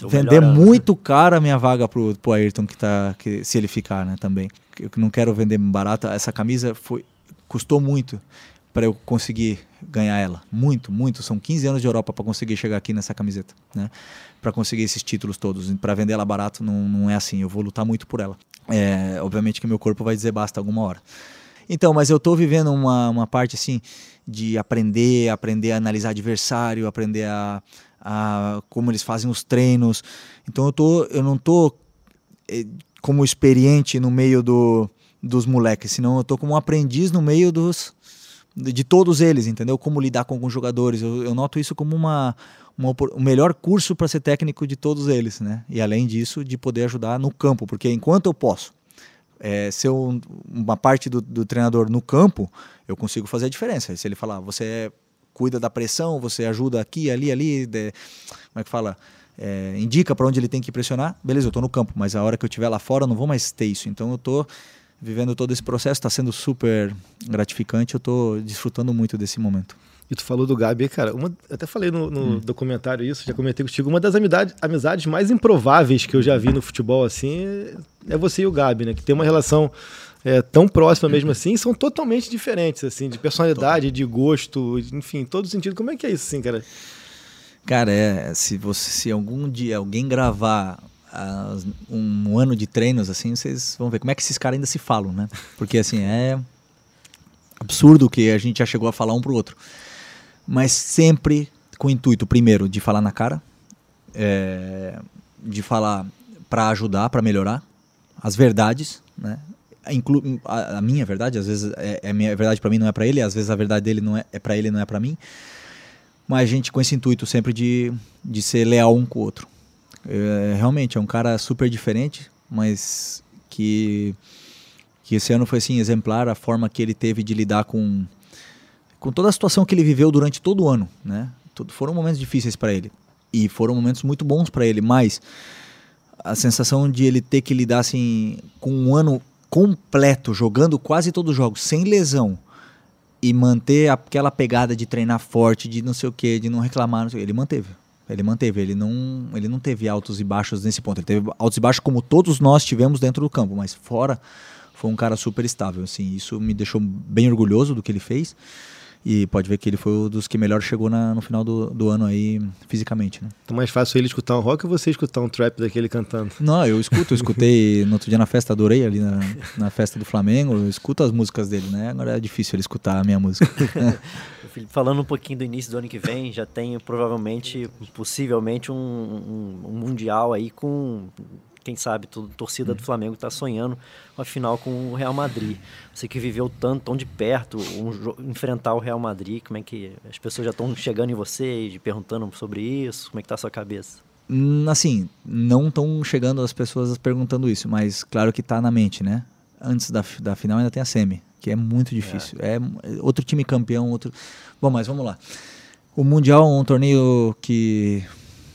vender muito caro a minha vaga pro, pro Ayrton que tá que, se ele ficar, né, também. Eu não quero vender barato. Essa camisa foi custou muito para eu conseguir ganhar ela. Muito, muito. São 15 anos de Europa para conseguir chegar aqui nessa camiseta, né? Para conseguir esses títulos todos. Para vender ela barato não, não é assim. Eu vou lutar muito por ela. É, obviamente que meu corpo vai dizer basta alguma hora. Então, mas eu estou vivendo uma, uma parte assim de aprender, aprender a analisar adversário, aprender a, a como eles fazem os treinos. Então eu tô, eu não tô eh, como experiente no meio do, dos moleques, senão eu tô como um aprendiz no meio dos de todos eles, entendeu? Como lidar com alguns jogadores. Eu, eu noto isso como uma, uma, o melhor curso para ser técnico de todos eles, né? E além disso, de poder ajudar no campo, porque enquanto eu posso é, ser um, uma parte do, do, treinador no campo, eu consigo fazer a diferença. Se ele falar, você cuida da pressão, você ajuda aqui, ali, ali, de, como é que fala? É, indica para onde ele tem que pressionar, beleza, eu estou no campo, mas a hora que eu estiver lá fora eu não vou mais ter isso. Então eu estou vivendo todo esse processo, está sendo super gratificante, eu estou desfrutando muito desse momento. E tu falou do Gabi, cara, uma, até falei no, no hum. documentário isso, já comentei contigo, uma das amizades, amizades mais improváveis que eu já vi no futebol, assim, é você e o Gabi, né? Que tem uma relação é, tão próxima mesmo assim, são totalmente diferentes, assim, de personalidade, de gosto, enfim, todo sentido. Como é que é isso, assim, cara? Cara, é, se você, se algum dia alguém gravar um ano de treinos, assim, vocês vão ver como é que esses caras ainda se falam, né? Porque, assim, é absurdo que a gente já chegou a falar um pro outro. Mas sempre com o intuito, primeiro, de falar na cara, é, de falar para ajudar, para melhorar, as verdades, né? Inclu a, a, minha verdade, às vezes é, é minha verdade para mim não é para ele, às vezes a verdade dele não é, é para ele não é para mim. Mas a gente com esse intuito sempre de, de ser leal um com o outro. É, realmente é um cara super diferente, mas que que esse ano foi assim exemplar a forma que ele teve de lidar com com toda a situação que ele viveu durante todo o ano, né? Foram momentos difíceis para ele e foram momentos muito bons para ele, mas a sensação de ele ter que lidar assim com um ano completo, jogando quase todos os jogos, sem lesão, e manter aquela pegada de treinar forte, de não sei o que, de não reclamar, não ele manteve. Ele manteve, ele não, ele não teve altos e baixos nesse ponto. Ele teve altos e baixos como todos nós tivemos dentro do campo, mas fora foi um cara super estável. Assim, isso me deixou bem orgulhoso do que ele fez. E pode ver que ele foi um dos que melhor chegou na, no final do, do ano aí, fisicamente, né? Então mais fácil ele escutar um rock ou você escutar um trap daquele cantando? Não, eu escuto, eu escutei no outro dia na festa, adorei ali na, na festa do Flamengo, eu escuto as músicas dele, né? Agora é difícil ele escutar a minha música. Felipe, falando um pouquinho do início do ano que vem, já tem provavelmente, possivelmente, um, um, um Mundial aí com quem sabe, toda torcida do Flamengo está sonhando a final com o Real Madrid. Você que viveu tanto, tão de perto, um, enfrentar o Real Madrid, como é que as pessoas já estão chegando em você e perguntando sobre isso? Como é que está a sua cabeça? Hum, assim, não estão chegando as pessoas perguntando isso, mas claro que está na mente, né? Antes da, da final ainda tem a semi, que é muito difícil. É. é outro time campeão, outro. Bom, mas vamos lá. O Mundial é um torneio que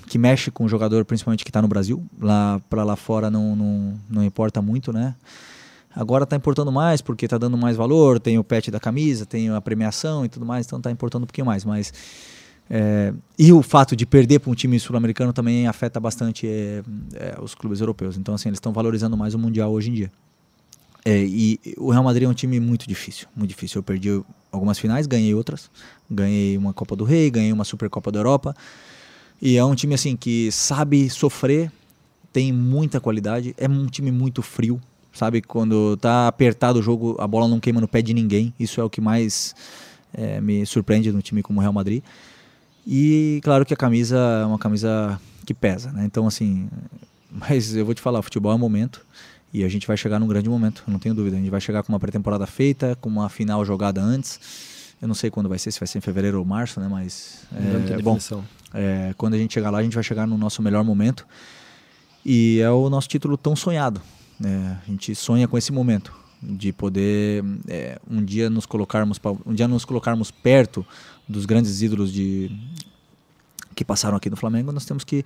que mexe com o jogador, principalmente que está no Brasil. Lá para lá fora não, não, não importa muito, né? Agora está importando mais porque está dando mais valor, tem o pet da camisa, tem a premiação e tudo mais, então está importando um pouquinho mais. Mas é, e o fato de perder para um time sul-americano também afeta bastante é, é, os clubes europeus. Então assim eles estão valorizando mais o mundial hoje em dia. É, e o Real Madrid é um time muito difícil, muito difícil. Eu perdi algumas finais, ganhei outras, ganhei uma Copa do Rei, ganhei uma Supercopa da Europa. E é um time assim que sabe sofrer, tem muita qualidade, é um time muito frio, sabe? Quando tá apertado o jogo, a bola não queima no pé de ninguém. Isso é o que mais é, me surpreende no time como o Real Madrid. E claro que a camisa é uma camisa que pesa, né? Então assim, mas eu vou te falar, o futebol é um momento e a gente vai chegar num grande momento, não tenho dúvida. A gente vai chegar com uma pré-temporada feita, com uma final jogada antes. Eu não sei quando vai ser, se vai ser em fevereiro ou março, né? Mas é, bom. É, quando a gente chegar lá, a gente vai chegar no nosso melhor momento. E é o nosso título tão sonhado. Né? A gente sonha com esse momento de poder é, um dia nos colocarmos um dia nos colocarmos perto dos grandes ídolos de que passaram aqui no Flamengo. Nós temos que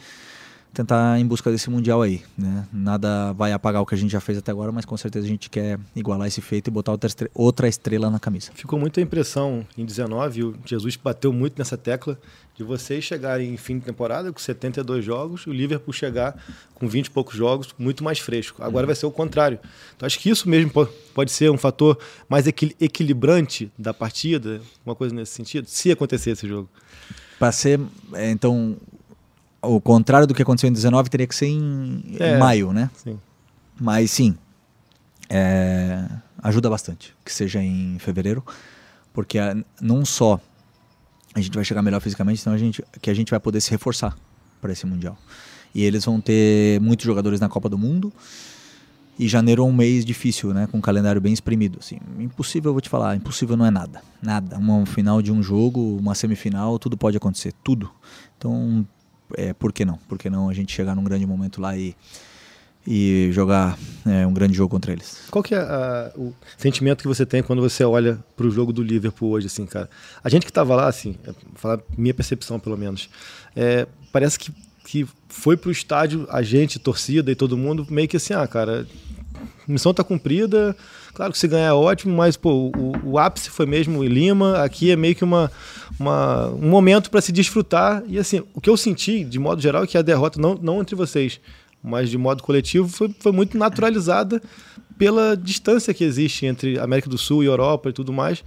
tentar em busca desse mundial aí, né? Nada vai apagar o que a gente já fez até agora, mas com certeza a gente quer igualar esse feito e botar outra estrela, outra estrela na camisa. Ficou muita impressão em 19, o Jesus bateu muito nessa tecla de vocês chegarem em fim de temporada com 72 jogos, o Liverpool chegar com 20 e poucos jogos, muito mais fresco. Agora uhum. vai ser o contrário. Então acho que isso mesmo pode ser um fator mais equilibrante da partida, uma coisa nesse sentido, se acontecer esse jogo. Para ser, é, então, o contrário do que aconteceu em 19 teria que ser em, é, maio, né? Sim. Mas sim, é, ajuda bastante que seja em fevereiro, porque não só a gente vai chegar melhor fisicamente, senão a gente, que a gente vai poder se reforçar para esse mundial. E eles vão ter muitos jogadores na Copa do Mundo. E janeiro é um mês difícil, né? Com um calendário bem exprimido. Assim. Impossível, eu vou te falar. Impossível não é nada. Nada. Uma final de um jogo, uma semifinal, tudo pode acontecer. Tudo. Então, é, por que não? Por que não a gente chegar num grande momento lá e, e jogar é, um grande jogo contra eles? Qual que é a, o sentimento que você tem quando você olha para o jogo do Liverpool hoje, assim, cara? A gente que estava lá, assim, é, falar minha percepção pelo menos, é, parece que que foi pro estádio, a gente, torcida e todo mundo, meio que assim, ah, cara, missão tá cumprida, claro que se ganhar é ótimo, mas pô, o, o ápice foi mesmo em Lima, aqui é meio que uma, uma um momento para se desfrutar. E assim, o que eu senti, de modo geral, é que a derrota, não, não entre vocês, mas de modo coletivo, foi, foi muito naturalizada pela distância que existe entre América do Sul e Europa e tudo mais.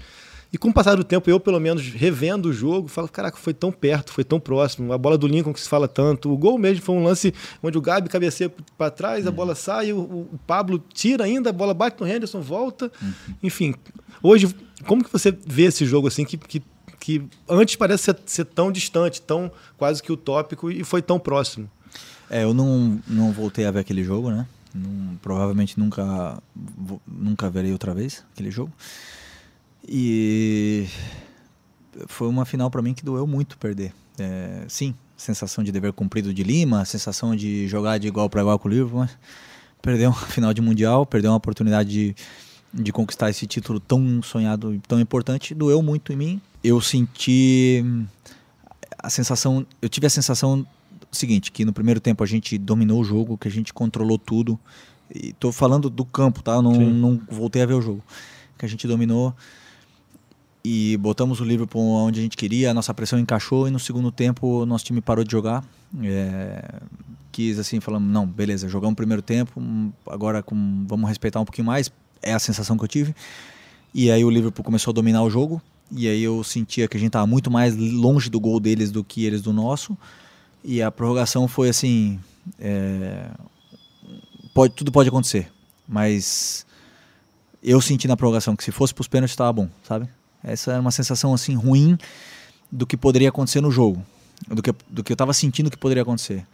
E com o passar do tempo, eu pelo menos revendo o jogo, falo, caraca, foi tão perto, foi tão próximo. A bola do Lincoln que se fala tanto. O gol mesmo foi um lance onde o Gabi cabeceia para trás, a uhum. bola sai, o, o, Pablo tira ainda, a bola bate no Henderson, volta. Uhum. Enfim, hoje, como que você vê esse jogo assim que, que, que antes parece ser, ser tão distante, tão quase que utópico e foi tão próximo? É, eu não, não voltei a ver aquele jogo, né? Não, provavelmente nunca, nunca verei outra vez aquele jogo. E foi uma final para mim que doeu muito perder. É, sim, sensação de dever cumprido de Lima, sensação de jogar de igual para igual com o Liverpool, mas perdeu uma final de mundial, perdeu uma oportunidade de, de conquistar esse título tão sonhado, tão importante, doeu muito em mim. Eu senti a sensação, eu tive a sensação seguinte, que no primeiro tempo a gente dominou o jogo, que a gente controlou tudo. E tô falando do campo, tá? Não, não voltei a ver o jogo. Que a gente dominou e botamos o Liverpool onde a gente queria, a nossa pressão encaixou e no segundo tempo nosso time parou de jogar. É, quis assim, falamos, não, beleza, jogamos o primeiro tempo, agora com, vamos respeitar um pouquinho mais, é a sensação que eu tive. E aí o Liverpool começou a dominar o jogo, e aí eu sentia que a gente estava muito mais longe do gol deles do que eles do nosso. E a prorrogação foi assim, é, pode, tudo pode acontecer, mas eu senti na prorrogação que se fosse para os pênaltis estava bom, sabe? Essa era uma sensação assim ruim do que poderia acontecer no jogo, do que, do que eu estava sentindo que poderia acontecer.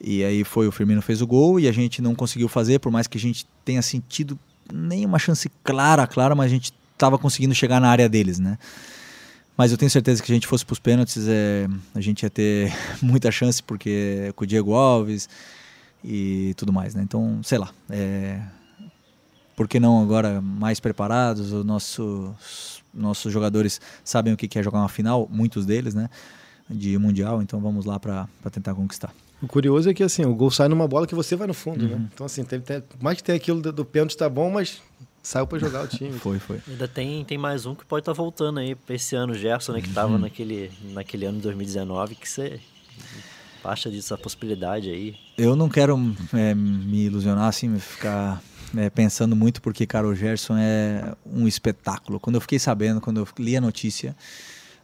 E aí foi o Firmino fez o gol e a gente não conseguiu fazer, por mais que a gente tenha sentido nenhuma chance clara, clara, mas a gente estava conseguindo chegar na área deles, né? Mas eu tenho certeza que se a gente fosse para os pênaltis, é, a gente ia ter muita chance, porque com o Diego Alves e tudo mais, né? Então, sei lá. É, por que não agora mais preparados? O nosso nossos jogadores sabem o que é jogar uma final, muitos deles, né? De mundial, então vamos lá para tentar conquistar. O curioso é que assim, o gol sai numa bola que você vai no fundo, né? uhum. né? Então, assim, tem, tem, mais que tem aquilo do, do pênalti tá bom, mas saiu para jogar o time. foi, foi. Ainda tem, tem mais um que pode estar tá voltando aí para esse ano, o Gerson, né? Que estava uhum. naquele, naquele ano de 2019, que você acha disso a possibilidade aí? Eu não quero é, me ilusionar, assim, ficar é, pensando muito porque, cara, o Gerson é um espetáculo. Quando eu fiquei sabendo, quando eu li a notícia,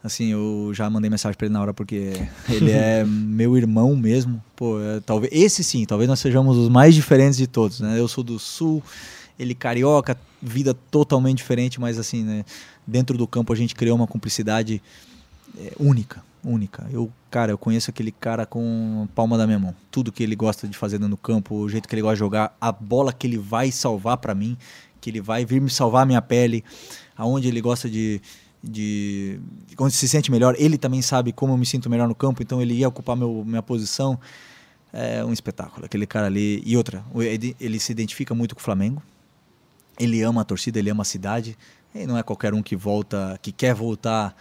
assim, eu já mandei mensagem para ele na hora porque ele é meu irmão mesmo. Pô, é, talvez esse sim, talvez nós sejamos os mais diferentes de todos, né? Eu sou do sul, ele carioca, vida totalmente diferente, mas assim, né, dentro do campo a gente criou uma cumplicidade é, única, única. Eu, cara, eu conheço aquele cara com palma da minha mão. Tudo que ele gosta de fazer no campo, o jeito que ele gosta de jogar, a bola que ele vai salvar para mim, que ele vai vir me salvar a minha pele, aonde ele gosta de de onde se sente melhor. Ele também sabe como eu me sinto melhor no campo, então ele ia ocupar meu, minha posição. É um espetáculo. Aquele cara ali. E outra, ele se identifica muito com o Flamengo. Ele ama a torcida, ele ama a cidade. E não é qualquer um que volta, que quer voltar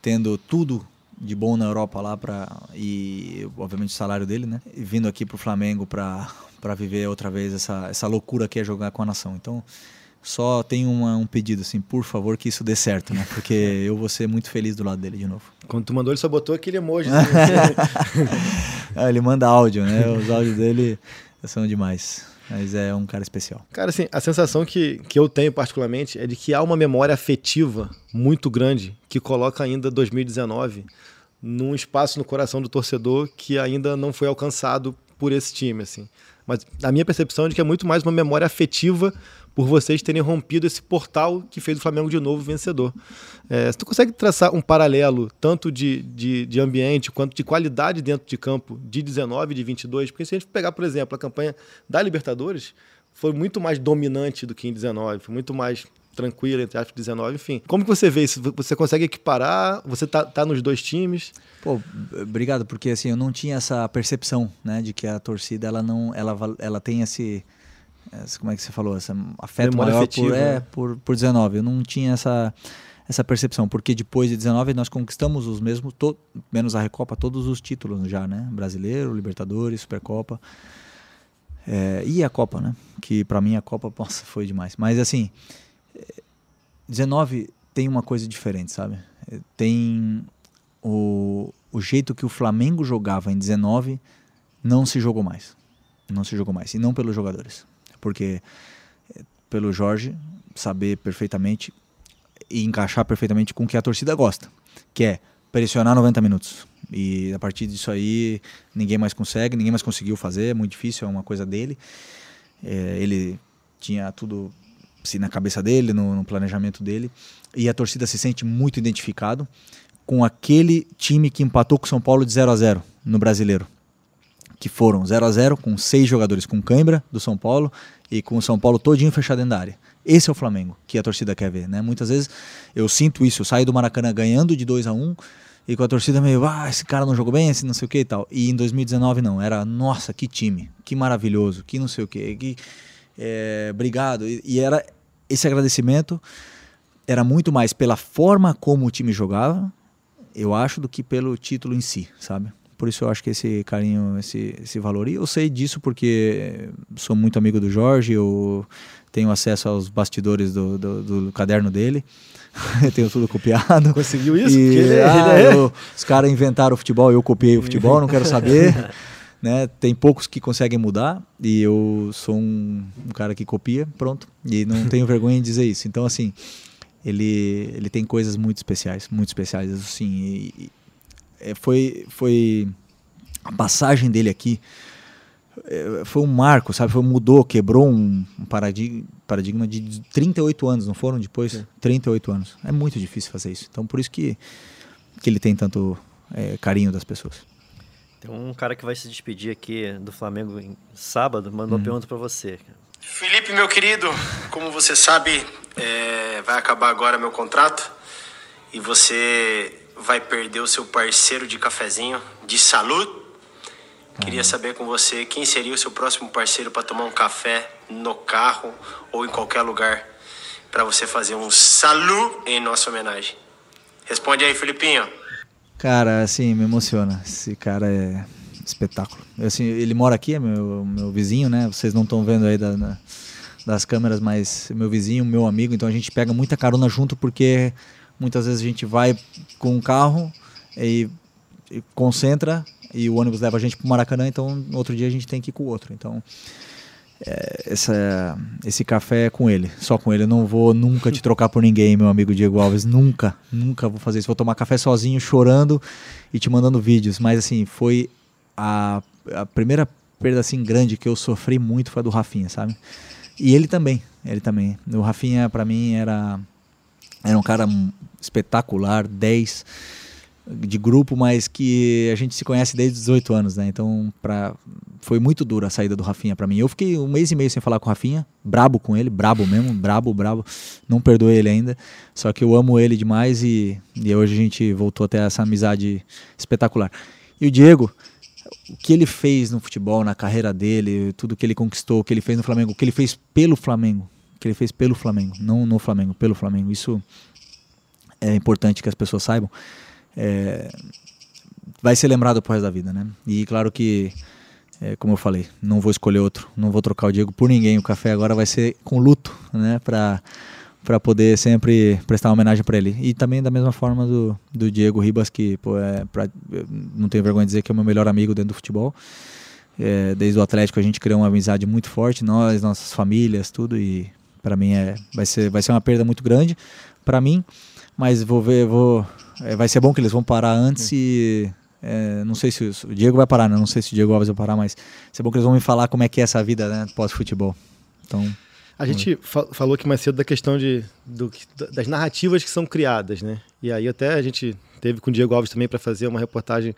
tendo tudo de bom na Europa lá para e obviamente o salário dele, né? E vindo aqui para o Flamengo para para viver outra vez essa essa loucura que é jogar com a nação. Então só tenho uma, um pedido assim, por favor que isso dê certo, né? Porque eu vou ser muito feliz do lado dele de novo. Quando tu mandou ele só botou aquele emoji. ah, ele manda áudio, né? Os áudios dele são demais. Mas é um cara especial. Cara, assim, a sensação que, que eu tenho particularmente é de que há uma memória afetiva muito grande que coloca ainda 2019 num espaço no coração do torcedor que ainda não foi alcançado por esse time, assim. Mas a minha percepção é de que é muito mais uma memória afetiva por vocês terem rompido esse portal que fez o Flamengo de novo vencedor. É, tu consegue traçar um paralelo tanto de, de, de, ambiente quanto de qualidade dentro de campo de 19 e de 22? Porque se a gente pegar, por exemplo, a campanha da Libertadores, foi muito mais dominante do que em 19, foi muito mais tranquila, entre aspas, 19, enfim. Como que você vê isso? Você consegue equiparar? Você tá, tá nos dois times? Pô, obrigado, porque assim, eu não tinha essa percepção, né, de que a torcida, ela não, ela, ela tem esse essa, como é que você falou, essa afeto Memória maior afetiva, por, é, né? por, por 19. Eu não tinha essa, essa percepção, porque depois de 19 nós conquistamos os mesmos, to, menos a Recopa, todos os títulos já, né? Brasileiro, Libertadores, Supercopa. É, e a Copa, né? Que para mim a Copa nossa, foi demais. Mas assim, 19 tem uma coisa diferente, sabe? Tem o, o jeito que o Flamengo jogava em 19 não se jogou mais. Não se jogou mais. E não pelos jogadores porque eh, pelo Jorge saber perfeitamente e encaixar perfeitamente com o que a torcida gosta, que é pressionar 90 minutos. E a partir disso aí ninguém mais consegue, ninguém mais conseguiu fazer, é muito difícil, é uma coisa dele. É, ele tinha tudo assim, na cabeça dele, no, no, planejamento dele, e a torcida se sente muito identificado com aquele time que empatou com o São Paulo de 0 a 0 no Brasileiro que foram 0 a 0 com seis jogadores com cãibra do São Paulo e com o São Paulo todinho fechado dentro da área. Esse é o Flamengo que a torcida quer ver, né? Muitas vezes eu sinto isso, eu saio do Maracanã ganhando de 2 a 1 um, e com a torcida meio, ah, esse cara não jogou bem, esse não sei o que e tal. E em 2019 não, era, nossa, que time, que maravilhoso, que não sei o que, que é, obrigado. E, e era esse agradecimento era muito mais pela forma como o time jogava, eu acho, do que pelo título em si, sabe? Por isso eu acho que esse carinho, esse, esse valor. E eu sei disso porque sou muito amigo do Jorge, eu tenho acesso aos bastidores do, do, do caderno dele. eu tenho tudo copiado. Conseguiu isso? E, ele, é, ah, ele é. eu, os caras inventaram o futebol, eu copiei o futebol, não quero saber. né? Tem poucos que conseguem mudar e eu sou um, um, cara que copia, pronto. E não tenho vergonha de dizer isso. Então, assim, ele, ele tem coisas muito especiais, muito especiais, assim. E, foi, foi a passagem dele aqui é, foi um marco, sabe? Foi, mudou, quebrou um, paradigma, paradigma de 38 anos, não foram depois? É. 38 anos. É muito difícil fazer isso. Então, por isso que, que ele tem tanto é, carinho das pessoas. Tem um cara que vai se despedir aqui do Flamengo em sábado, mandou hum. uma pergunta para você. Felipe, meu querido, como você sabe, é, vai acabar agora meu contrato e você vai perder o seu parceiro de cafezinho de saúde. Queria saber com você quem seria o seu próximo parceiro para tomar um café no carro ou em qualquer lugar para você fazer um salu em nossa homenagem. Responde aí, Filipinho. Cara, assim, me emociona. Esse cara é espetáculo. Assim, ele mora aqui, é meu, meu vizinho, né? Vocês não estão vendo aí da, das câmeras, mas meu vizinho, meu amigo, então a gente pega muita carona junto porque Muitas vezes a gente vai com um carro e, e concentra e o ônibus leva a gente para o Maracanã, então outro dia a gente tem que ir com o outro. Então é, essa, esse café é com ele, só com ele. Eu não vou nunca te trocar por ninguém, meu amigo Diego Alves. Nunca, nunca vou fazer isso. Vou tomar café sozinho, chorando e te mandando vídeos. Mas assim, foi a, a primeira perda assim grande que eu sofri muito foi a do Rafinha, sabe? E ele também, ele também. O Rafinha para mim era era um cara espetacular, 10 de grupo, mas que a gente se conhece desde os 18 anos, né? Então, pra, foi muito dura a saída do Rafinha para mim. Eu fiquei um mês e meio sem falar com o Rafinha, brabo com ele, brabo mesmo, brabo, brabo. Não perdoei ele ainda, só que eu amo ele demais e, e hoje a gente voltou a ter essa amizade espetacular. E o Diego, o que ele fez no futebol, na carreira dele, tudo que ele conquistou, o que ele fez no Flamengo, o que ele fez pelo Flamengo, que ele fez pelo Flamengo, não no Flamengo, pelo Flamengo. Isso é importante que as pessoas saibam. é, vai ser lembrado pro resto da vida, né? E claro que, é, como eu falei, não vou escolher outro, não vou trocar o Diego por ninguém. O café agora vai ser com luto, né? Para para poder sempre prestar uma homenagem para ele. E também da mesma forma do, do Diego Ribas, que pô, é pra, não tenho vergonha de dizer que é o meu melhor amigo dentro do futebol. É, desde o Atlético a gente criou uma amizade muito forte, nós, nossas famílias, tudo, e para mim é, vai, ser, vai ser uma perda muito grande para mim, mas vou ver, vou, é, vai ser bom que eles vão parar antes e é, não sei se o Diego vai parar, né? não sei se o Diego Alves vai parar, mas vai ser bom que eles vão me falar como é que é essa vida né, pós-futebol. Então, a gente fa falou aqui mais cedo da questão de, do, das narrativas que são criadas, né? E aí até a gente teve com o Diego Alves também para fazer uma reportagem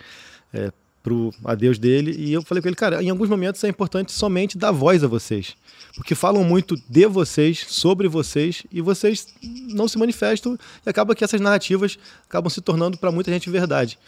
é, pro adeus dele e eu falei com ele, cara, em alguns momentos é importante somente dar voz a vocês, porque falam muito de vocês, sobre vocês e vocês não se manifestam e acaba que essas narrativas acabam se tornando para muita gente verdade.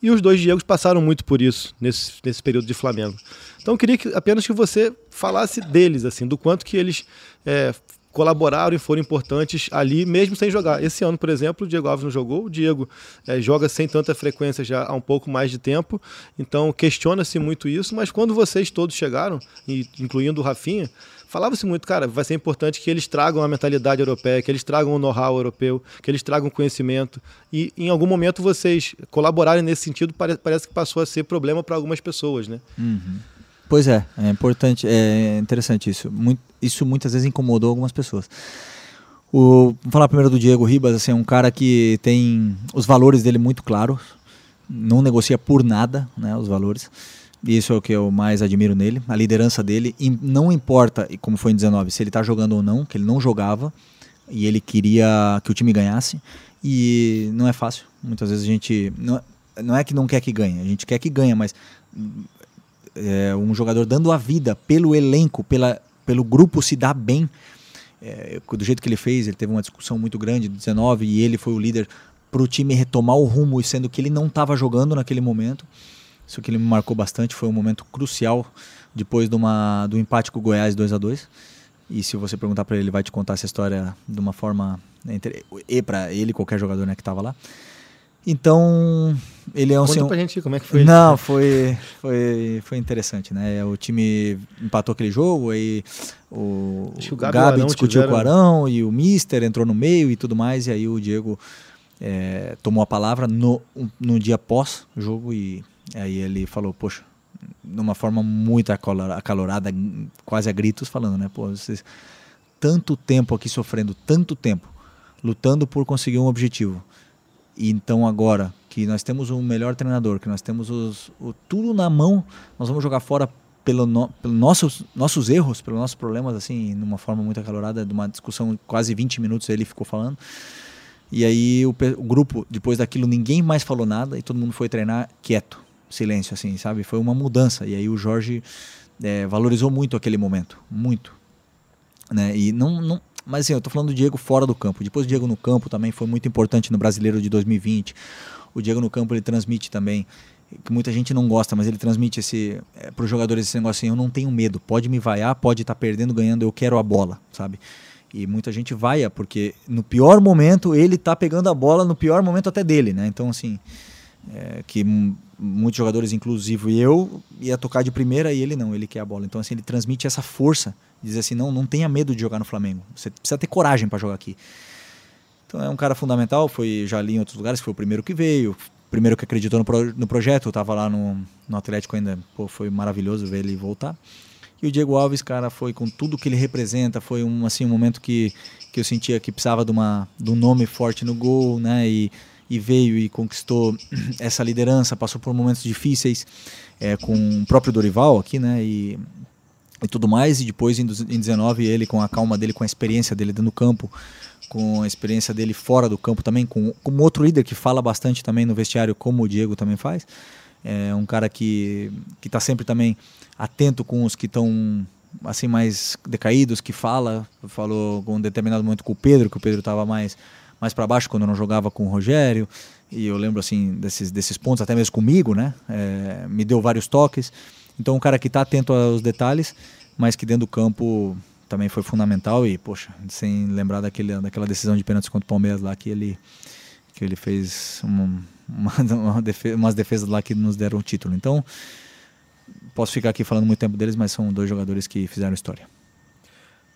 E os dois Diegos passaram muito por isso nesse, nesse período de Flamengo. Então eu queria que, apenas que você falasse deles, assim, do quanto que eles é, colaboraram e foram importantes ali, mesmo sem jogar. Esse ano, por exemplo, o Diego Alves não jogou, o Diego é, joga sem tanta frequência já há um pouco mais de tempo, então questiona-se muito isso, mas quando vocês todos chegaram, incluindo o Rafinha, falava-se muito, cara, vai ser importante que eles tragam a mentalidade europeia, que eles tragam o know-how europeu, que eles tragam conhecimento. E em algum momento vocês colaborarem nesse sentido, parece que passou a ser problema para algumas pessoas, né? Uhum. Pois é, é importante, é interessante isso. Muito, isso muitas vezes incomodou algumas pessoas. O, vou falar primeiro do Diego Ribas, assim, é um cara que tem os valores dele muito claros, não negocia por nada, né, os valores. Isso é o que eu mais admiro nele, a liderança dele. E não importa, como foi em 19, se ele está jogando ou não, que ele não jogava e ele queria que o time ganhasse. E não é fácil. Muitas vezes a gente. Não, não é que não quer que ganhe, a gente quer que ganhe, mas é, um jogador dando a vida pelo elenco, pela, pelo grupo se dá bem. É, do jeito que ele fez, ele teve uma discussão muito grande do 19 e ele foi o líder para o time retomar o rumo, sendo que ele não estava jogando naquele momento. Isso que ele me marcou bastante, foi um momento crucial depois de uma, do empate com o Goiás 2 a 2 E se você perguntar para ele, ele vai te contar essa história de uma forma. E para ele, qualquer jogador né, que estava lá. Então, ele é um Conta assim, pra gente como é que foi. Não, foi, foi, foi interessante, né? O time empatou aquele jogo, aí o, o Gabi, o Gabi discutiu tiveram... com o Arão e o Mister entrou no meio e tudo mais, e aí o Diego é, tomou a palavra no, no dia pós-jogo e aí ele falou, poxa, numa forma muito acalorada, quase a gritos, falando, né? Pô, vocês tanto tempo aqui sofrendo, tanto tempo, lutando por conseguir um objetivo e então agora que nós temos um melhor treinador, que nós temos os, o, tudo na mão, nós vamos jogar fora pelo, no, pelo nossos, nossos erros, pelos nossos problemas, assim, numa forma muito acalorada, de uma discussão quase 20 minutos ele ficou falando. E aí o, o, grupo, depois daquilo, ninguém mais falou nada e todo mundo foi treinar quieto, silêncio, assim, sabe? Foi uma mudança. E aí o Jorge é, valorizou muito aquele momento, muito. Né? E não, não, mas assim, eu tô falando do Diego fora do campo. Depois o Diego no campo também foi muito importante no Brasileiro de 2020. O Diego no campo ele transmite também que muita gente não gosta, mas ele transmite esse é, para os jogadores esse negócio assim, eu não tenho medo, pode me vaiar, pode estar tá perdendo, ganhando, eu quero a bola, sabe? E muita gente vaia porque no pior momento ele tá pegando a bola no pior momento até dele, né? Então assim, é, que muitos jogadores, inclusive eu, ia tocar de primeira e ele não, ele quer a bola. Então assim, ele transmite essa força dizer assim, não, não tenha medo de jogar no Flamengo. Você precisa ter coragem para jogar aqui. Então é um cara fundamental, foi já ali em outros lugares, foi o primeiro que veio, primeiro que acreditou no, pro, no projeto, eu estava lá no, no Atlético ainda, pô, foi maravilhoso ver ele voltar. E o Diego Alves, cara, foi com tudo que ele representa, foi um, assim, um momento que, que eu sentia que precisava de, uma, de um nome forte no gol, né, e, e veio e conquistou essa liderança, passou por momentos difíceis é, com o próprio Dorival aqui, né, e e tudo mais. E depois, em 19, ele, com a calma dele, com a experiência dele dentro do campo, com a experiência dele fora do campo também, com, com outro líder que fala bastante também no vestiário, como o Diego também faz. É um cara que está sempre também atento com os que estão assim mais decaídos, que fala, falou com um determinado momento com o Pedro, que o Pedro estava mais mais para baixo quando não jogava com o Rogério. E eu lembro assim desses, desses pontos, até mesmo comigo, né? É, me deu vários toques. Então, um cara que está atento aos detalhes, mas que dentro do campo também foi fundamental. E, poxa, sem lembrar daquele, daquela decisão de pênalti contra o Palmeiras lá, que ele, que ele fez uma, uma defesa, umas defesas lá que nos deram o título. Então, posso ficar aqui falando muito tempo deles, mas são dois jogadores que fizeram história.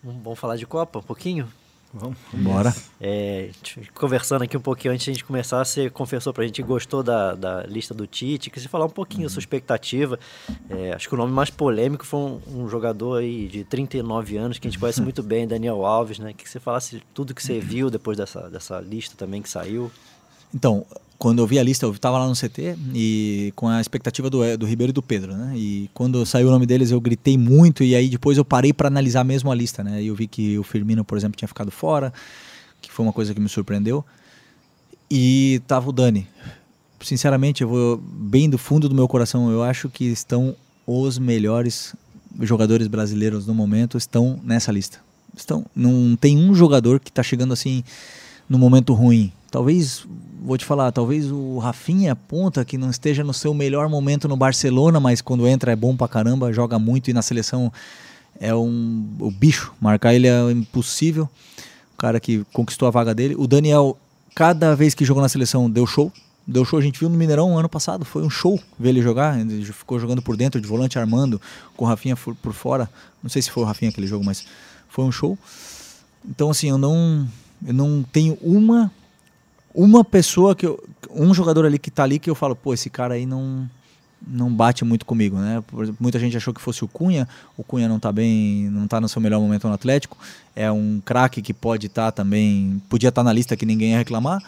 Vamos falar de Copa um pouquinho? Vamos. Bora. É, conversando aqui um pouquinho antes de a gente começar, você confessou pra gente que gostou da, da lista do Tite, que você falar um pouquinho uhum. da sua expectativa. É, acho que o nome mais polêmico foi um, um, jogador aí de 39 anos, que a gente conhece muito bem, Daniel Alves, né? Que você falasse tudo que você viu depois dessa, dessa lista também que saiu. Então, quando eu vi a lista, eu estava lá no CT e com a expectativa do, do Ribeiro e do Pedro, né? E quando saiu o nome deles, eu gritei muito e aí depois eu parei para analisar mesmo a lista, né? E eu vi que o Firmino, por exemplo, tinha ficado fora, que foi uma coisa que me surpreendeu. E tava o Dani. Sinceramente, eu vou bem do fundo do meu coração, eu acho que estão os melhores jogadores brasileiros no momento estão nessa lista. Estão, não tem um jogador que está chegando assim no momento ruim. Talvez vou te falar, talvez o Rafinha ponta que não esteja no seu melhor momento no Barcelona, mas quando entra é bom pra caramba, joga muito e na seleção é um o bicho, marcar ele é impossível. O cara que conquistou a vaga dele. O Daniel, cada vez que jogou na seleção, deu show. Deu show, a gente viu no Mineirão ano passado, foi um show ver ele jogar. Ele ficou jogando por dentro, de volante armando, com o Rafinha por fora. Não sei se foi o Rafinha aquele jogo, mas foi um show. Então, assim, eu não, eu não tenho uma uma pessoa que eu, um jogador ali que tá ali que eu falo, pô, esse cara aí não não bate muito comigo, né? Muita gente achou que fosse o Cunha, o Cunha não tá bem, não tá no seu melhor momento no Atlético, é um craque que pode estar tá também, podia estar tá na lista que ninguém ia reclamar,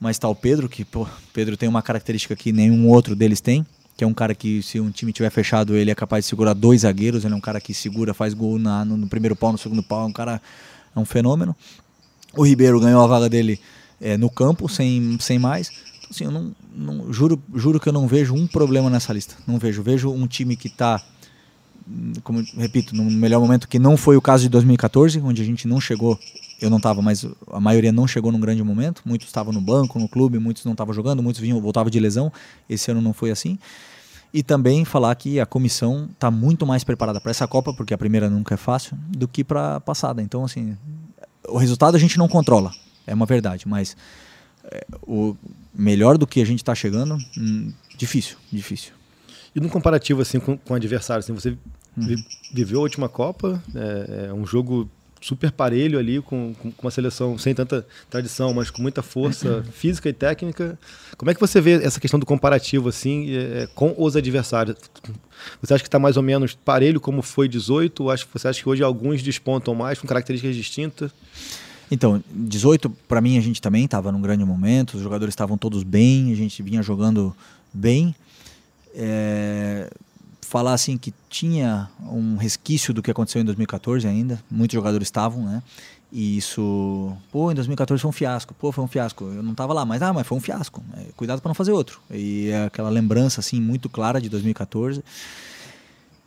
mas tá o Pedro, que, pô, Pedro tem uma característica que nenhum outro deles tem, que é um cara que se um time tiver fechado, ele é capaz de segurar dois zagueiros, ele é um cara que segura, faz gol na, no, no primeiro pau, no segundo pau, é um cara, é um fenômeno. O Ribeiro ganhou a vaga dele é, no campo, sem, sem mais. Então, assim, eu não, não, juro, juro que eu não vejo um problema nessa lista. Não vejo. Vejo um time que está, como repito, no melhor momento, que não foi o caso de 2014, onde a gente não chegou. Eu não estava, mas a maioria não chegou num grande momento. Muitos estavam no banco, no clube, muitos não estavam jogando, muitos vinham, voltavam de lesão. Esse ano não foi assim. E também falar que a comissão está muito mais preparada para essa Copa, porque a primeira nunca é fácil, do que para a passada. Então, assim, o resultado a gente não controla é uma verdade, mas é, o melhor do que a gente está chegando, hum, difícil, difícil. E no comparativo assim com, com o adversário, assim, você uhum. viveu a última Copa, é, é, um jogo super parelho ali, com, com, uma seleção sem tanta tradição, mas com muita força física e técnica. Como é que você vê essa questão do comparativo assim é, com os adversários? Você acha que está mais ou menos parelho como foi 18? Ou acha, você acha que hoje alguns despontam mais, com características distintas? Então, 18 para mim a gente também estava num grande momento, os jogadores estavam todos bem, a gente vinha jogando bem. É, falar assim que tinha um resquício do que aconteceu em 2014 ainda, muitos jogadores estavam, né? E isso, pô, em 2014 foi um fiasco, pô, foi um fiasco. Eu não estava lá, mas ah, mas foi um fiasco. É, cuidado para não fazer outro. E é aquela lembrança assim muito clara de 2014.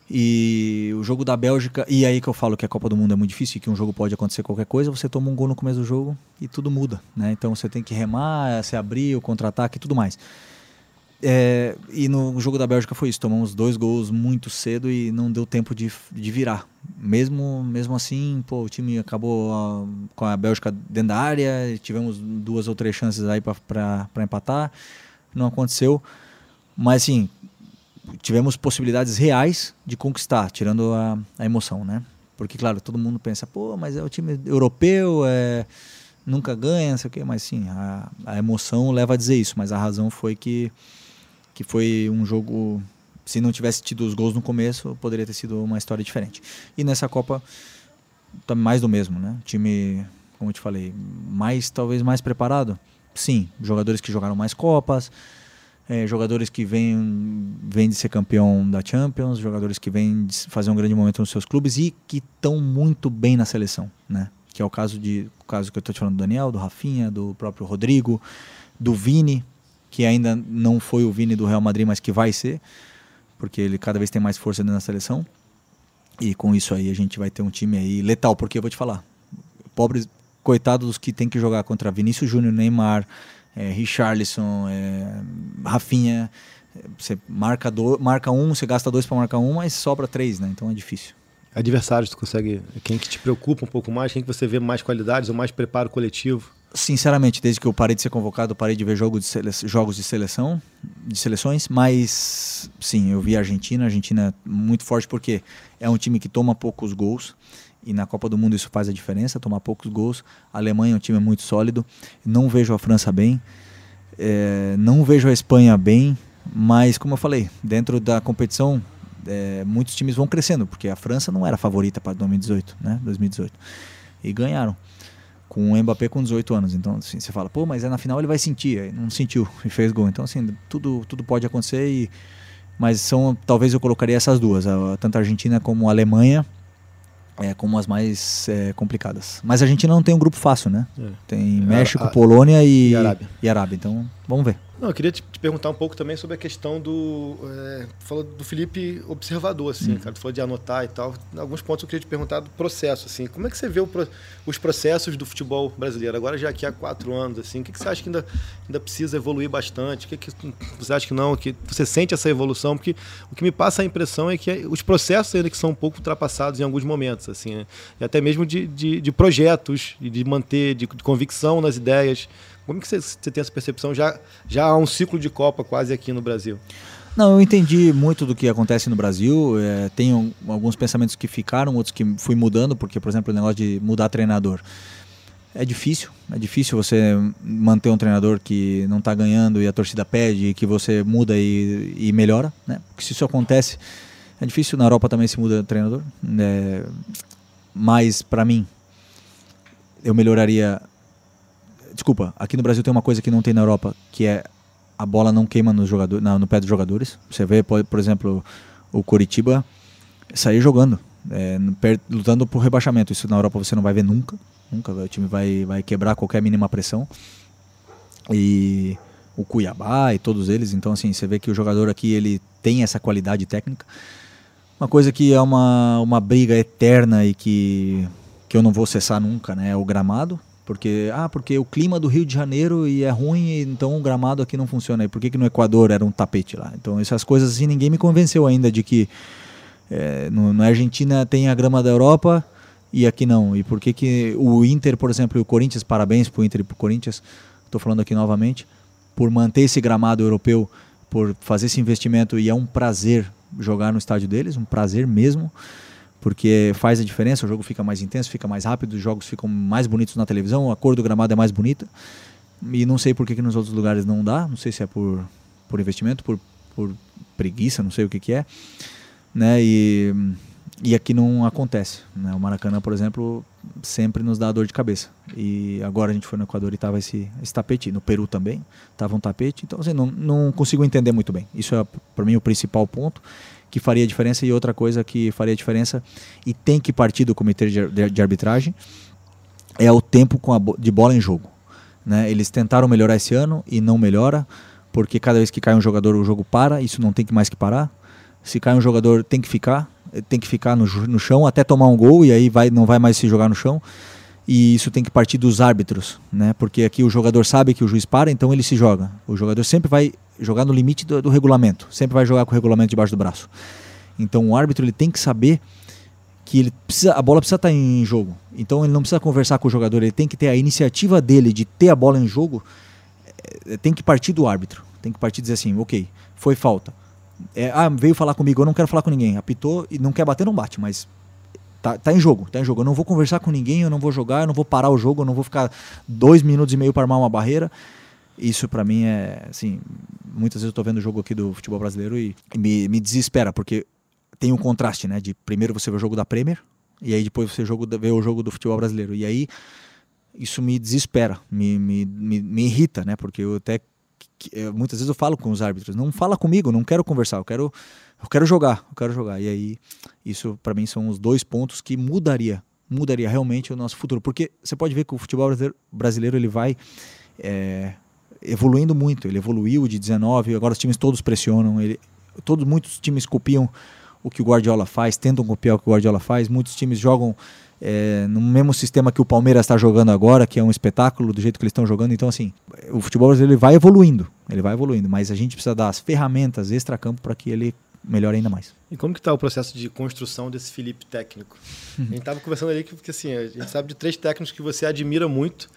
E o jogo da Bélgica, e aí que eu falo que a Copa do Mundo é muito difícil, que um jogo pode acontecer qualquer coisa, você toma um gol no começo do jogo e tudo muda, né? Então você tem que remar, se abrir, o contra-ataque e tudo mais. É, e no jogo da Bélgica foi isso, tomamos dois gols muito cedo e não deu tempo de, de virar. Mesmo, mesmo assim, pô, o time acabou uh, com a Bélgica dentro da área, tivemos duas ou três chances aí para empatar, não aconteceu. Mas assim, tivemos possibilidades reais de conquistar, tirando a, a, emoção, né? Porque, claro, todo mundo pensa, pô, mas é o time europeu, é, nunca ganha, não sei o quê, mas sim, a, a emoção leva a dizer isso, mas a razão foi que, que foi um jogo, se não tivesse tido os gols no começo, poderia ter sido uma história diferente. E nessa Copa, tá mais do mesmo, né? Time, como eu te falei, mais, talvez mais preparado, sim, jogadores que jogaram mais Copas, é, jogadores que vêm, vêm de ser campeão da Champions, jogadores que vêm fazer um grande momento nos seus clubes e que estão muito bem na seleção, né? Que é o caso de o caso que eu estou te falando do Daniel, do Rafinha, do próprio Rodrigo, do Vini, que ainda não foi o Vini do Real Madrid, mas que vai ser, porque ele cada vez tem mais força da seleção. E com isso aí a gente vai ter um time aí letal, porque eu vou te falar, pobres coitados dos que tem que jogar contra Vinícius Júnior, Neymar, é, Richarlison, é, Rafinha. Você marca, do, marca um, você gasta dois para marcar um, mas sobra três, né? Então é difícil. Adversários, tu consegue. Quem que te preocupa um pouco mais? Quem que você vê mais qualidades ou mais preparo coletivo? Sinceramente, desde que eu parei de ser convocado, parei de ver jogo de jogos de seleção, de seleções, mas sim, eu vi a Argentina, a Argentina é muito forte porque é um time que toma poucos gols e na Copa do Mundo isso faz a diferença, tomar poucos gols. A Alemanha é um time muito sólido. Não vejo a França bem, é, não vejo a Espanha bem, mas como eu falei, dentro da competição é, muitos times vão crescendo, porque a França não era favorita para 2018, né? 2018 e ganharam com o Mbappé com 18 anos. Então, assim, você fala, pô, mas é na final ele vai sentir. Não sentiu e fez gol. Então, assim, tudo, tudo pode acontecer. E, mas são, talvez eu colocaria essas duas, tanto a Argentina como a Alemanha, é, como as mais é, complicadas. Mas a Argentina não tem um grupo fácil, né? É. Tem México, a, a, Polônia e, e Arábia. e Arábia. Então, vamos ver. Não, eu queria te, te, perguntar um pouco também sobre a questão do. É, falou do Felipe observador, assim, hum. cara. Tu falou de anotar e tal. Alguns pontos eu queria te perguntar do processo, assim. Como é que você vê pro, os processos do futebol brasileiro? Agora já aqui há quatro anos, assim. O que, que você acha que ainda, ainda precisa evoluir bastante? O que, que você acha que não? Que você sente essa evolução? Porque o que me passa a impressão é que os processos ainda que são um pouco ultrapassados em alguns momentos, assim. Né? E até mesmo de, de, de projetos, de manter, de, de convicção nas ideias. Como que você, tem essa percepção? Já, já há um ciclo de Copa quase aqui no Brasil. Não, eu entendi muito do que acontece no Brasil. É, tenho alguns pensamentos que ficaram, outros que fui mudando, porque, por exemplo, o negócio de mudar treinador. É difícil, é difícil você manter um treinador que não está ganhando e a torcida pede, que você muda e, e, melhora, né? Porque se isso acontece, é difícil. Na Europa também se muda treinador. É, mas, para mim, eu melhoraria Desculpa, aqui no Brasil tem uma coisa que não tem na Europa, que é a bola não queima no, jogador, no, no pé dos jogadores. Você vê, por, por exemplo, o Coritiba sair jogando, é, lutando por rebaixamento. Isso na Europa você não vai ver nunca. Nunca. O time vai, vai quebrar qualquer mínima pressão. E o Cuiabá e todos eles. Então, assim, você vê que o jogador aqui ele tem essa qualidade técnica. Uma coisa que é uma, uma briga eterna e que, que eu não vou cessar nunca, né? É o gramado. Porque, ah, porque o clima do Rio de Janeiro e é ruim, então o gramado aqui não funciona. E por que, que no Equador era um tapete lá? Então essas coisas assim, ninguém me convenceu ainda de que é, no, na Argentina tem a grama da Europa e aqui não. E por que, que o Inter, por exemplo, e o Corinthians, parabéns pro Inter e pro Corinthians, estou falando aqui novamente, por manter esse gramado europeu, por fazer esse investimento e é um prazer jogar no estádio deles, um prazer mesmo porque faz a diferença, o jogo fica mais intenso, fica mais rápido, os jogos ficam mais bonitos na televisão, a cor do gramado é mais bonita. E não sei por que, que nos outros lugares não dá, não sei se é por, por investimento, por, por preguiça, não sei o que, que é. Né? E, e aqui não acontece. Né? O Maracanã, por exemplo, sempre nos dá dor de cabeça. E agora a gente foi no Equador e estava esse, esse tapete. No Peru também estava um tapete. Então, assim, não, não consigo entender muito bem. Isso é, para mim, o principal ponto que faria diferença e outra coisa que faria diferença e tem que partir do comitê de, de, de arbitragem é o tempo com a, de bola em jogo. Né? Eles tentaram melhorar esse ano e não melhora, porque cada vez que cai um jogador o jogo para, isso não tem que mais que parar. Se cai um jogador tem que ficar, tem que ficar no, no chão até tomar um gol e aí vai, não vai mais se jogar no chão e isso tem que partir dos árbitros, né? Porque aqui o jogador sabe que o juiz para, então ele se joga. O jogador sempre vai jogar no limite do, do, regulamento, sempre vai jogar com o regulamento debaixo do braço. Então o árbitro ele tem que saber que ele precisa, a bola precisa estar em jogo. Então ele não precisa conversar com o jogador, ele tem que ter a iniciativa dele de ter a bola em jogo, é, tem que partir do árbitro. Tem que partir e dizer assim, ok, foi falta. É, ah, veio falar comigo, eu não quero falar com ninguém. Apitou e não quer bater, não bate, mas tá, tá em jogo, tá em jogo. Eu não vou conversar com ninguém, eu não vou jogar, eu não vou parar o jogo, eu não vou ficar dois minutos e meio para armar uma barreira. Isso para mim é, assim, muitas vezes eu tô vendo o jogo aqui do futebol brasileiro e me, me desespera, porque tem um contraste, né? De primeiro você vê o jogo da Premier e aí depois você vê o jogo do futebol brasileiro. E aí isso me desespera, me, me, me, me irrita, né? Porque eu até muitas vezes eu falo com os árbitros, não fala comigo, não quero conversar, eu quero eu quero jogar, eu quero jogar. E aí isso para mim são os dois pontos que mudaria, mudaria realmente o nosso futuro, porque você pode ver que o futebol brasileiro, brasileiro ele vai é, evoluindo muito. Ele evoluiu de 19, agora os times todos pressionam. Ele, todos, muitos times copiam o que o Guardiola faz, tentam copiar o que o Guardiola faz. Muitos times jogam é, no mesmo sistema que o Palmeiras está jogando agora, que é um espetáculo do jeito que eles estão jogando. Então, assim, o futebol brasileiro ele vai evoluindo, ele vai evoluindo, mas a gente precisa dar as ferramentas extra-campo para que ele melhore ainda mais. E como que está o processo de construção desse Felipe técnico? a gente estava conversando ali que, porque assim, a gente sabe de três técnicos que você admira muito,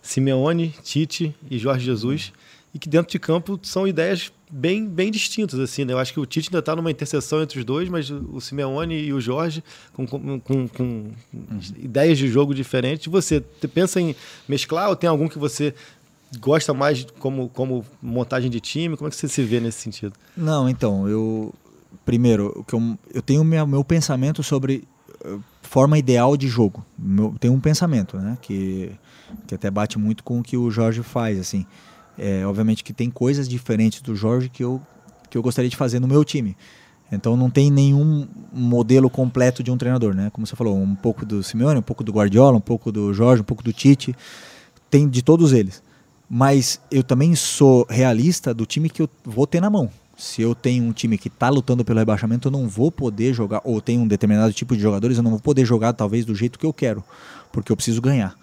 Simeone, Tite e Jorge Jesus, e que dentro de campo são ideias bem, bem distintas. assim né? Eu acho que o Tite ainda está numa interseção entre os dois, mas o Simeone e o Jorge com, com, com, com uhum. ideias de jogo diferentes. Você pensa em mesclar ou tem algum que você gosta mais como, como montagem de time? Como é que você se vê nesse sentido? Não, então, eu primeiro, o que eu, eu tenho meu, meu pensamento sobre uh, forma ideal de jogo. Meu, tem um pensamento, né, que, que até bate muito com o que o Jorge faz, assim. É, obviamente que tem coisas diferentes do Jorge que eu, que eu gostaria de fazer no meu time. Então não tem nenhum modelo completo de um treinador, né? Como você falou, um pouco do Simeone, um pouco do Guardiola, um pouco do Jorge, um pouco do Tite, tem de todos eles. Mas eu também sou realista do time que eu vou ter na mão. Se eu tenho um time que está lutando pelo rebaixamento, eu não vou poder jogar, ou tenho um determinado tipo de jogadores, eu não vou poder jogar talvez do jeito que eu quero, porque eu preciso ganhar.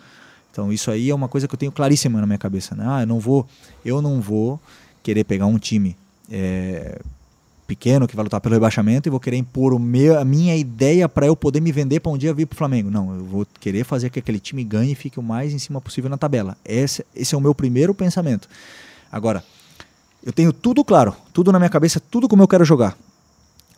Então isso aí é uma coisa que eu tenho claríssima na minha cabeça. Né? Ah, eu não vou, eu não vou querer pegar um time é, pequeno que vai lutar pelo rebaixamento e vou querer impor o meu, a minha ideia para eu poder me vender para um dia vir para o Flamengo. Não, eu vou querer fazer que aquele time ganhe e fique o mais em cima possível na tabela. Esse, esse é o meu primeiro pensamento. Agora, eu tenho tudo claro, tudo na minha cabeça, tudo como eu quero jogar,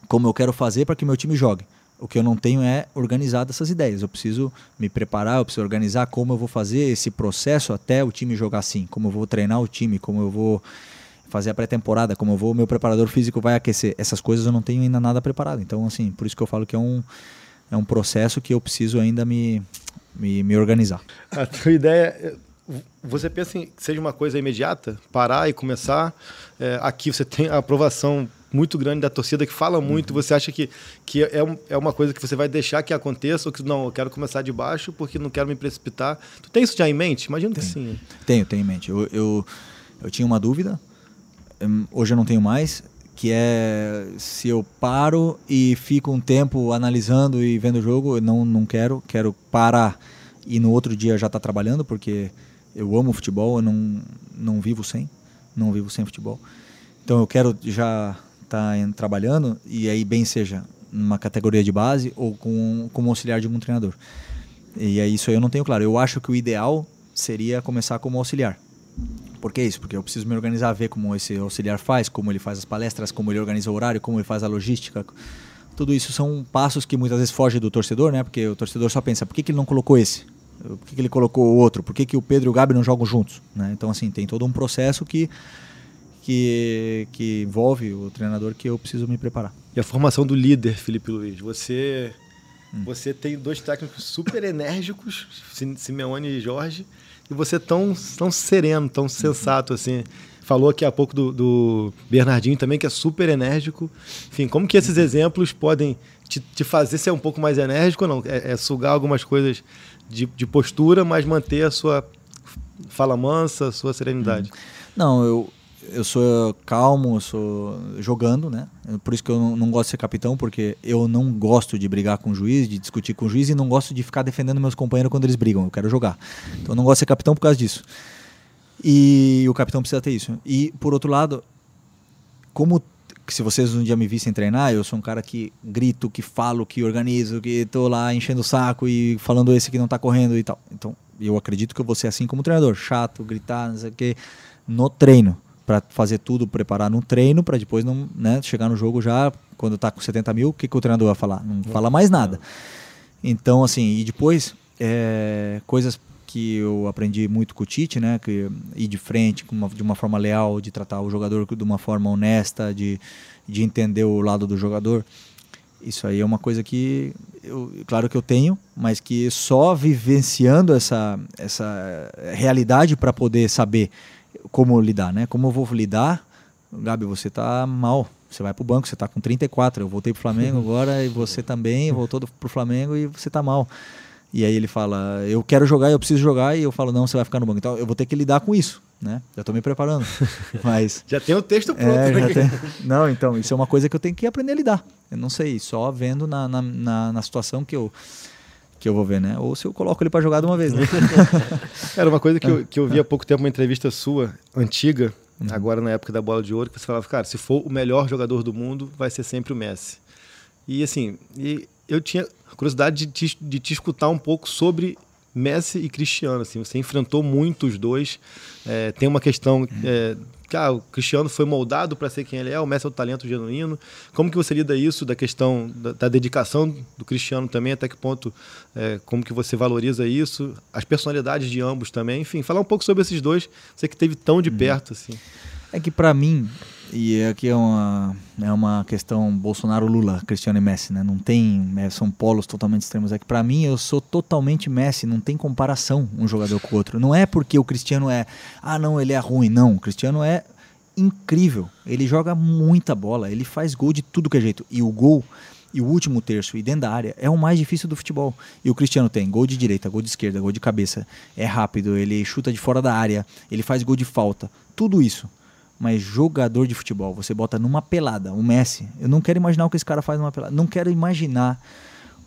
como eu quero fazer para que meu time jogue. O que eu não tenho é organizar essas ideias. Eu preciso me preparar, eu preciso organizar como eu vou fazer esse processo até o time jogar assim, como eu vou treinar o time, como eu vou fazer a pré-temporada, como eu vou, meu preparador físico vai aquecer. Essas coisas eu não tenho ainda nada preparado. Então, assim, por isso que eu falo que é um, é um processo que eu preciso ainda me, me, me organizar. A tua ideia, você pensa em que seja uma coisa imediata, parar e começar? É, aqui você tem a aprovação muito grande da torcida que fala muito. Uhum. Você acha que, que é, um, é uma coisa que você vai deixar que aconteça ou que não, eu quero começar de baixo porque não quero me precipitar? Tu tem isso já em mente? Imagino que sim. Tenho, tenho em mente. Eu, eu, eu tinha uma dúvida, hum, hoje eu não tenho mais, que é se eu paro e fico um tempo analisando e vendo o jogo, eu não, não quero, quero parar e no outro dia já estar tá trabalhando, porque eu amo futebol, eu não, não vivo sem, não vivo sem futebol. Então eu quero já está trabalhando, e aí bem seja numa categoria de base ou com, como auxiliar de um treinador. E aí isso aí eu não tenho claro. Eu acho que o ideal seria começar como auxiliar. Por que isso? Porque eu preciso me organizar, ver como esse auxiliar faz, como ele faz as palestras, como ele organiza o horário, como ele faz a logística. Tudo isso são passos que muitas vezes fogem do torcedor, né? Porque o torcedor só pensa, por que, que ele não colocou esse? Por que, que ele colocou o outro? Por que, que o Pedro e o Gabi não jogam juntos? Né? Então, assim, tem todo um processo que que, que envolve o treinador que eu preciso me preparar. E a formação do líder, Felipe Luiz. Você, hum. você tem dois técnicos super enérgicos, Simeone e Jorge, e você tão, tão sereno, tão sensato assim. Falou aqui há pouco do, do Bernardinho também, que é super enérgico. Enfim, como que esses exemplos podem te, te fazer ser um pouco mais enérgico ou não? É, é sugar algumas coisas de, de postura, mas manter a sua fala mansa, a sua serenidade. Não, eu, eu sou calmo, eu sou jogando, né? Por isso que eu não, não, gosto de ser capitão, porque eu não gosto de brigar com o juiz, de discutir com o juiz e não gosto de ficar defendendo meus companheiros quando eles brigam. Eu quero jogar. Então eu não gosto de ser capitão por causa disso. E o capitão precisa ter isso. E por outro lado, como se vocês um dia me vissem treinar, eu sou um cara que grito, que falo, que organizo, que tô lá enchendo o saco e falando esse que não tá correndo e tal. Então, eu acredito que eu vou ser assim como treinador, chato, gritar, não sei o que, no treino para fazer tudo, preparar no treino, para depois não né, chegar no jogo já, quando está com 70 mil, o que, que o treinador vai falar? Não fala mais nada. Então, assim, e depois, é, coisas que eu aprendi muito com o Tite, né? Que ir de frente uma, de uma forma leal, de tratar o jogador de uma forma honesta, de, de entender o lado do jogador. Isso aí é uma coisa que, eu, claro que eu tenho, mas que só vivenciando essa, essa realidade para poder saber como lidar, né? Como eu vou lidar? Gabi, você tá mal. Você vai pro banco, você tá com 34. Eu voltei pro Flamengo agora e você também voltou pro Flamengo e você tá mal. E aí ele fala, eu quero jogar, eu preciso jogar, e eu falo, não, você vai ficar no banco. Então eu vou ter que lidar com isso, né? Já estou me preparando. Mas. já tem o texto pronto, é, né? tem... Não, então, isso é uma coisa que eu tenho que aprender a lidar. Eu não sei, só vendo na, na, na, na situação que eu que eu vou ver, né? Ou se eu coloco ele para jogar de uma vez, né? Era uma coisa que eu, que eu vi há pouco tempo, uma entrevista sua, antiga, uhum. agora na época da bola de ouro, que você falava, cara, se for o melhor jogador do mundo, vai ser sempre o Messi. E assim, e eu tinha curiosidade de te, de te escutar um pouco sobre Messi e Cristiano. Assim, você enfrentou muito os dois. É, tem uma questão. É, cara, o Cristiano foi moldado para ser quem ele é, o Messi é o talento genuíno. Como que você lida isso da questão da, da dedicação do Cristiano também? Até que ponto? É, como que você valoriza isso? As personalidades de ambos também. Enfim, falar um pouco sobre esses dois. Você que teve tão de uhum. perto assim. É que para mim e aqui é uma, é uma questão Bolsonaro-Lula, Cristiano e Messi, né? Não tem, é, são polos totalmente extremos. É que para mim eu sou totalmente Messi, não tem comparação um jogador com o outro. Não é porque o Cristiano é, ah não, ele é ruim, não. O Cristiano é incrível. Ele joga muita bola, ele faz gol de tudo que é jeito. E o gol e o último terço e dentro da área é o mais difícil do futebol. E o Cristiano tem gol de direita, gol de esquerda, gol de cabeça, é rápido, ele chuta de fora da área, ele faz gol de falta. Tudo isso mas jogador de futebol, você bota numa pelada, o Messi, eu não quero imaginar o que esse cara faz numa pelada, não quero imaginar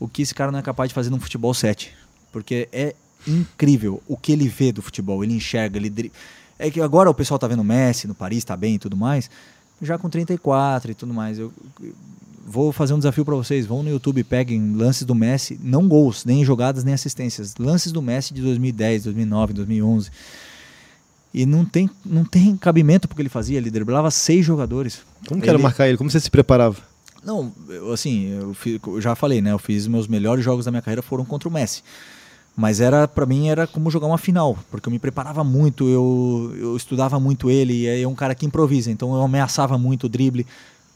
o que esse cara não é capaz de fazer num futebol 7, porque é incrível o que ele vê do futebol, ele enxerga, ele é que agora o pessoal tá vendo o Messi no Paris, tá bem e tudo mais, já com 34 e tudo mais, eu vou fazer um desafio para vocês, vão no YouTube, peguem lances do Messi, não gols, nem jogadas, nem assistências, lances do Messi de 2010, 2009, 2011 e não tem, não tem cabimento porque ele fazia, ele driblava seis jogadores. Como que ele... era marcar ele? Como você se preparava? Não, eu, assim, eu, fiz, eu, já falei, né? Eu fiz meus melhores jogos da minha carreira foram contra o Messi. Mas era para mim era como jogar uma final, porque eu me preparava muito, eu, eu estudava muito ele, e é um cara que improvisa, então eu ameaçava muito o drible.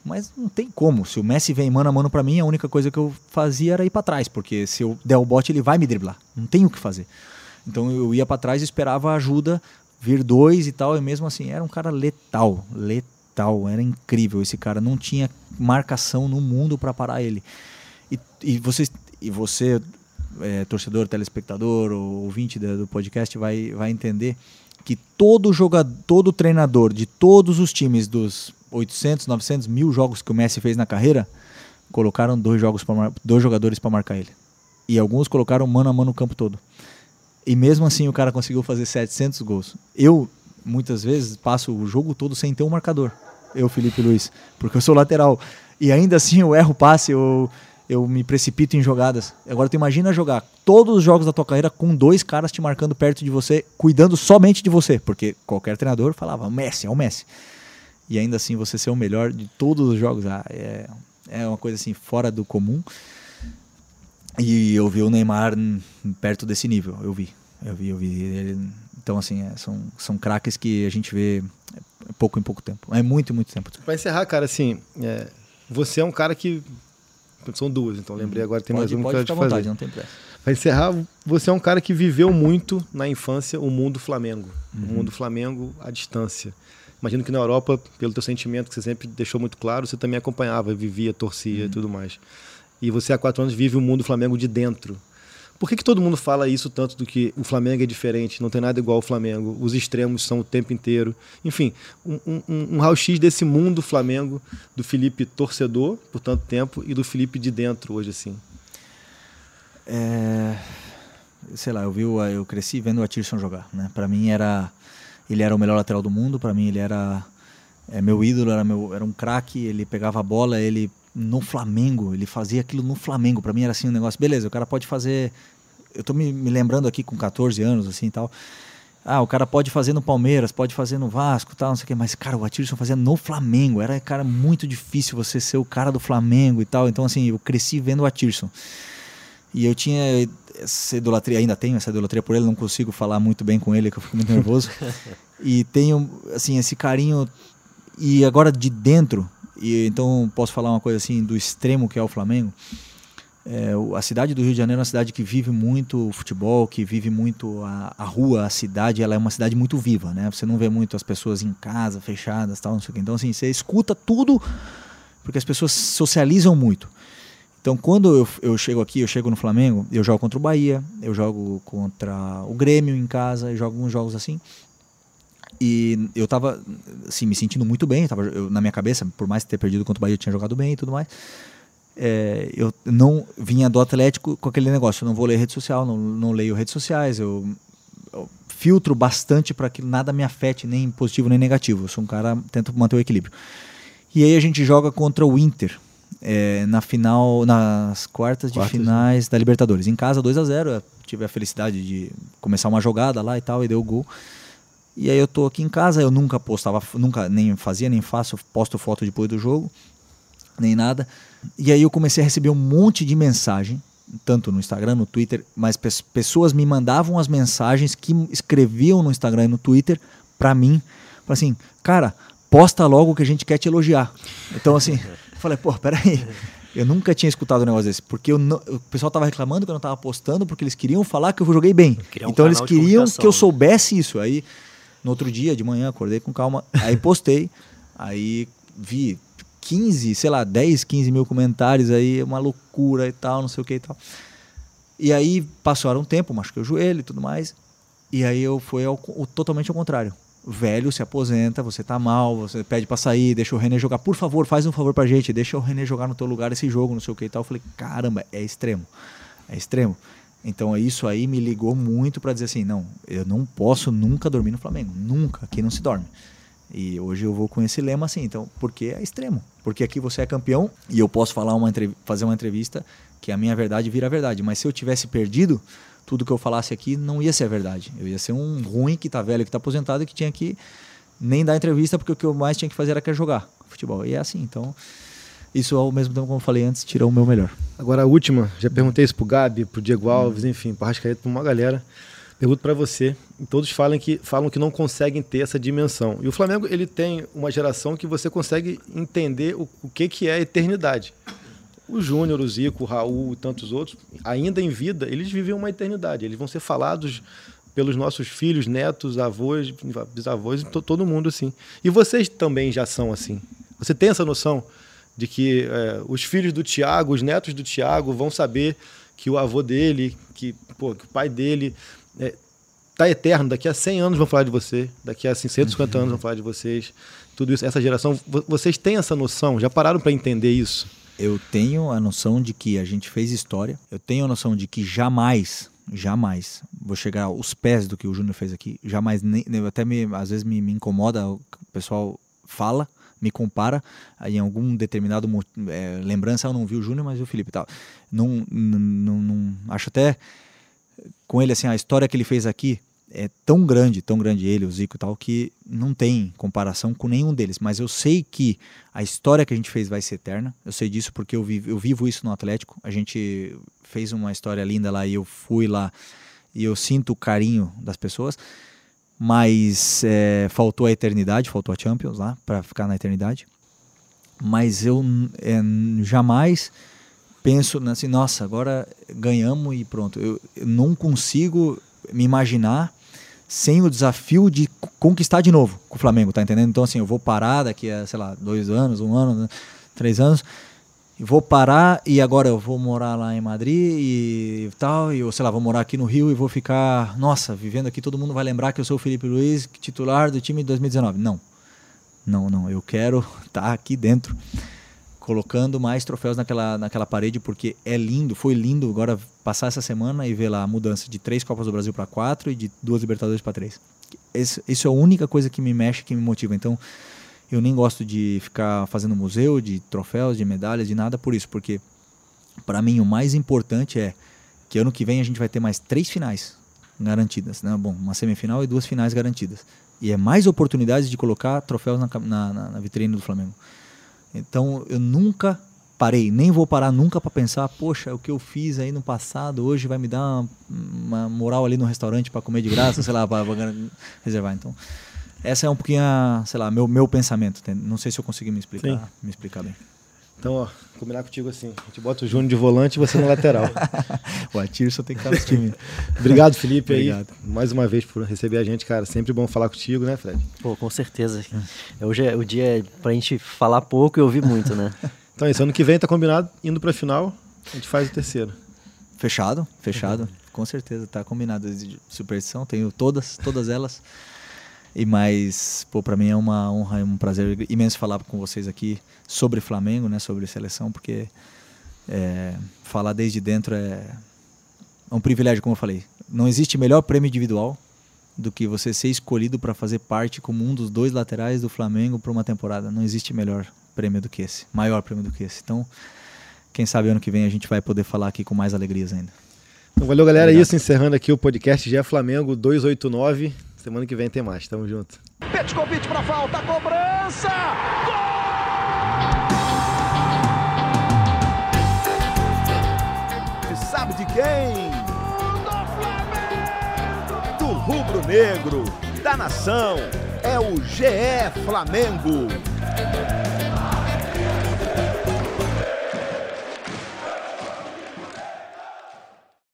Mas não tem como. Se o Messi vem mano a mano para mim, a única coisa que eu fazia era ir para trás, porque se eu der o bote, ele vai me driblar. Não tem o que fazer. Então eu ia para trás e esperava ajuda vir dois e tal, e mesmo assim era um cara letal, letal, era incrível esse cara, não tinha marcação no mundo para parar ele. E, e você, e você é, torcedor, telespectador, ou ouvinte do podcast vai, vai entender que todo jogador, todo treinador de todos os times dos 800, 900 mil jogos que o Messi fez na carreira, colocaram dois, jogos pra, dois jogadores para marcar ele. E alguns colocaram mano a mano o campo todo. E mesmo assim o cara conseguiu fazer 700 gols. Eu, muitas vezes, passo o jogo todo sem ter um marcador. Eu, Felipe Luiz, porque eu sou lateral. E ainda assim eu erro passe, eu, eu me precipito em jogadas. Agora tu imagina jogar todos os jogos da tua carreira com dois caras te marcando perto de você, cuidando somente de você. Porque qualquer treinador falava, Messi, é o Messi. E ainda assim você ser o melhor de todos os jogos. Ah, é, é uma coisa assim fora do comum. E eu vi o Neymar perto desse nível, eu vi. Eu vi, eu vi. Ele, então, assim, é, são, são craques que a gente vê pouco em pouco tempo. É muito, muito tempo. Para encerrar, cara, assim, é, você é um cara que. São duas, então lembrei agora, tem pode, mais uma que eu te fazer. Vontade, não tem pressa. Para encerrar, você é um cara que viveu muito na infância o mundo Flamengo. Uhum. O mundo Flamengo à distância. Imagino que na Europa, pelo teu sentimento que você sempre deixou muito claro, você também acompanhava, vivia, torcia uhum. e tudo mais e você há quatro anos vive o mundo Flamengo de dentro. Por que, que todo mundo fala isso tanto do que o Flamengo é diferente, não tem nada igual ao Flamengo, os extremos são o tempo inteiro? Enfim, um, um, um raio-x desse mundo Flamengo, do Felipe torcedor por tanto tempo e do Felipe de dentro hoje assim. É, sei lá, eu vi, eu cresci vendo o Atirson jogar, né? Para mim era ele era o melhor lateral do mundo, para mim ele era é, meu ídolo, era meu era um craque, ele pegava a bola, ele no Flamengo, ele fazia aquilo no Flamengo. Para mim era assim um negócio, beleza, o cara pode fazer. Eu tô me, me lembrando aqui com 14 anos, assim e tal. Ah, o cara pode fazer no Palmeiras, pode fazer no Vasco, tal, não sei o quê. Mas, cara, o Atirson fazia no Flamengo. Era, cara, muito difícil você ser o cara do Flamengo e tal. Então, assim, eu cresci vendo o Atirson. E eu tinha essa idolatria, ainda tenho essa idolatria por ele, não consigo falar muito bem com ele, que eu fico muito nervoso. e tenho, assim, esse carinho. E agora de dentro, e então posso falar uma coisa assim do extremo que é o Flamengo. É, a cidade do Rio de Janeiro é uma cidade que vive muito o futebol, que vive muito a, a, rua, a cidade, ela é uma cidade muito viva, né? Você não vê muito as pessoas em casa, fechadas, tal, não sei o quê. Então, assim, você escuta tudo, porque as pessoas socializam muito. Então, quando eu, eu chego aqui, eu chego no Flamengo, eu jogo contra o Bahia, eu jogo contra o Grêmio em casa, eu jogo alguns jogos assim. E eu tava, assim, me sentindo muito bem. Tava, eu, na minha cabeça, por mais ter perdido contra o Bahia, eu tinha jogado bem e tudo mais. É, eu não vinha do Atlético com aquele negócio. Eu não vou ler rede social, não, não leio redes sociais. Eu, eu filtro bastante para que nada me afete, nem positivo nem negativo. Eu sou um cara, tento manter o equilíbrio. E aí a gente joga contra o Inter. É, na final, nas quartas de quartas, finais né? da Libertadores. Em casa, 2 a 0 é tive a felicidade de começar uma jogada lá e tal, e deu gol. E aí eu tô aqui em casa, eu nunca postava, nunca nem fazia, nem faço, posto foto depois do jogo, nem nada. E aí eu comecei a receber um monte de mensagem, tanto no Instagram, no Twitter, mas pessoas me mandavam as mensagens que escreviam no Instagram e no Twitter para mim, para assim, cara, posta logo que a gente quer te elogiar. Então assim, eu falei, pô, peraí. Eu nunca tinha escutado um negócio desse, porque não, o pessoal tava reclamando que eu não tava postando, porque eles queriam falar que eu joguei bem. Um então eles queriam que eu né? soubesse isso. Aí no outro dia, de manhã, acordei com calma, aí postei, aí vi 15, sei lá, 10, 15 mil comentários aí, uma loucura e tal, não sei o que e tal. E aí passaram um tempo, machuquei o joelho e tudo mais, e aí eu fui ao, totalmente ao contrário. Velho se aposenta, você tá mal, você pede para sair, deixa o René jogar, por favor, faz um favor pra gente, deixa o René jogar no teu lugar esse jogo, não sei o que e tal. Eu falei, caramba, é extremo, é extremo. Então isso aí me ligou muito para dizer assim, não, eu não posso nunca dormir no Flamengo, nunca, aqui não se dorme. E hoje eu vou com esse lema assim, então, porque é extremo, porque aqui você é campeão e eu posso falar uma fazer uma entrevista que a minha verdade vira verdade, mas se eu tivesse perdido, tudo que eu falasse aqui não ia ser a verdade. Eu ia ser um ruim que tá velho, que tá aposentado que tinha que nem dar entrevista porque o que eu mais tinha que fazer era jogar futebol. E é assim, então isso ao mesmo tempo, como eu falei antes, tirou o meu melhor. Agora a última, já perguntei isso pro Gabi, pro Diego Alves, hum. enfim, pro Rascaeta, pra uma galera. Pergunto para você, todos falam que, falam que não conseguem ter essa dimensão. E o Flamengo, ele tem uma geração que você consegue entender o, o que, que é a eternidade. O Júnior, o Zico, o Raul e tantos outros, ainda em vida, eles vivem uma eternidade. Eles vão ser falados pelos nossos filhos, netos, avós, bisavós, todo mundo assim. E vocês também já são assim. Você tem essa noção de que é, os filhos do Tiago, os netos do Tiago vão saber que o avô dele, que, pô, que o pai dele é, tá eterno. Daqui a 100 anos vão falar de você, daqui a 150 uhum. anos vão falar de vocês. Tudo isso, essa geração, vocês têm essa noção? Já pararam para entender isso? Eu tenho a noção de que a gente fez história. Eu tenho a noção de que jamais, jamais vou chegar aos pés do que o Júnior fez aqui. Jamais, nem, até me, às vezes me, me incomoda o pessoal fala me compara em algum determinado é, lembrança, eu não vi o Júnior, mas o Felipe tal. Não, não, não, acho até com ele assim, a história que ele fez aqui é tão grande, tão grande ele, o Zico e tal, que não tem comparação com nenhum deles. Mas eu sei que a história que a gente fez vai ser eterna. Eu sei disso porque eu vivo, eu vivo isso no Atlético. A gente fez uma história linda lá e eu fui lá e eu sinto o carinho das pessoas mas é, faltou a eternidade, faltou a Champions lá para ficar na eternidade. Mas eu é, jamais penso assim, nossa, agora ganhamos e pronto. Eu, eu, não consigo me imaginar sem o desafio de conquistar de novo com o Flamengo, tá entendendo? Então assim, eu vou parar daqui a, sei lá, dois anos, um ano, três anos vou parar e agora eu vou morar lá em Madrid e tal, e eu, sei lá, vou morar aqui no Rio e vou ficar, nossa, vivendo aqui, todo mundo vai lembrar que eu sou o Felipe Luiz, titular do time de 2019. Não. Não, não, eu quero estar tá aqui dentro colocando mais troféus naquela, naquela parede porque é lindo, foi lindo agora passar essa semana e ver lá a mudança de três Copas do Brasil para quatro e de duas Libertadores para três. Isso, isso é a única coisa que me mexe, que me motiva. Então, eu nem gosto de ficar fazendo museu de troféus, de medalhas, de nada por isso, porque para mim o mais importante é que ano que vem a gente vai ter mais três finais garantidas, né? Bom, uma semifinal e duas finais garantidas. E é mais oportunidades de colocar troféus na, na, na vitrine do Flamengo. Então eu nunca parei, nem vou parar nunca para pensar, poxa, o que eu fiz aí no passado hoje vai me dar uma, uma moral ali no restaurante para comer de graça, sei lá, para reservar. Então, essa é um pouquinho, sei lá, meu, meu pensamento. Não sei se eu consegui me explicar, me explicar bem. Então, ó, combinar contigo assim. A gente bota o Júnior de volante e você na lateral. o Atir só tem que estar no time. Obrigado, Felipe, Obrigado. aí. Mais uma vez por receber a gente, cara. Sempre bom falar contigo, né, Fred? Pô, com certeza. Hoje é o dia pra gente falar pouco e ouvir muito, né? então é isso. Ano que vem tá combinado, indo pra final, a gente faz o terceiro. Fechado, fechado. Uhum. Com certeza, tá combinado. De superstição, tenho todas, todas elas. E mais, pô, para mim é uma honra e um prazer imenso falar com vocês aqui sobre Flamengo, né, sobre seleção, porque é, falar desde dentro é, é um privilégio, como eu falei. Não existe melhor prêmio individual do que você ser escolhido para fazer parte como um dos dois laterais do Flamengo para uma temporada. Não existe melhor prêmio do que esse, maior prêmio do que esse. Então, quem sabe ano que vem a gente vai poder falar aqui com mais alegrias ainda. Então, valeu, galera. É isso, encerrando aqui o podcast GE Flamengo 289. Semana que vem tem mais. Tamo junto. Petkovic pra falta, cobrança! Gol! Sabe de quem? Do rubro-negro, da nação, é o GE Flamengo.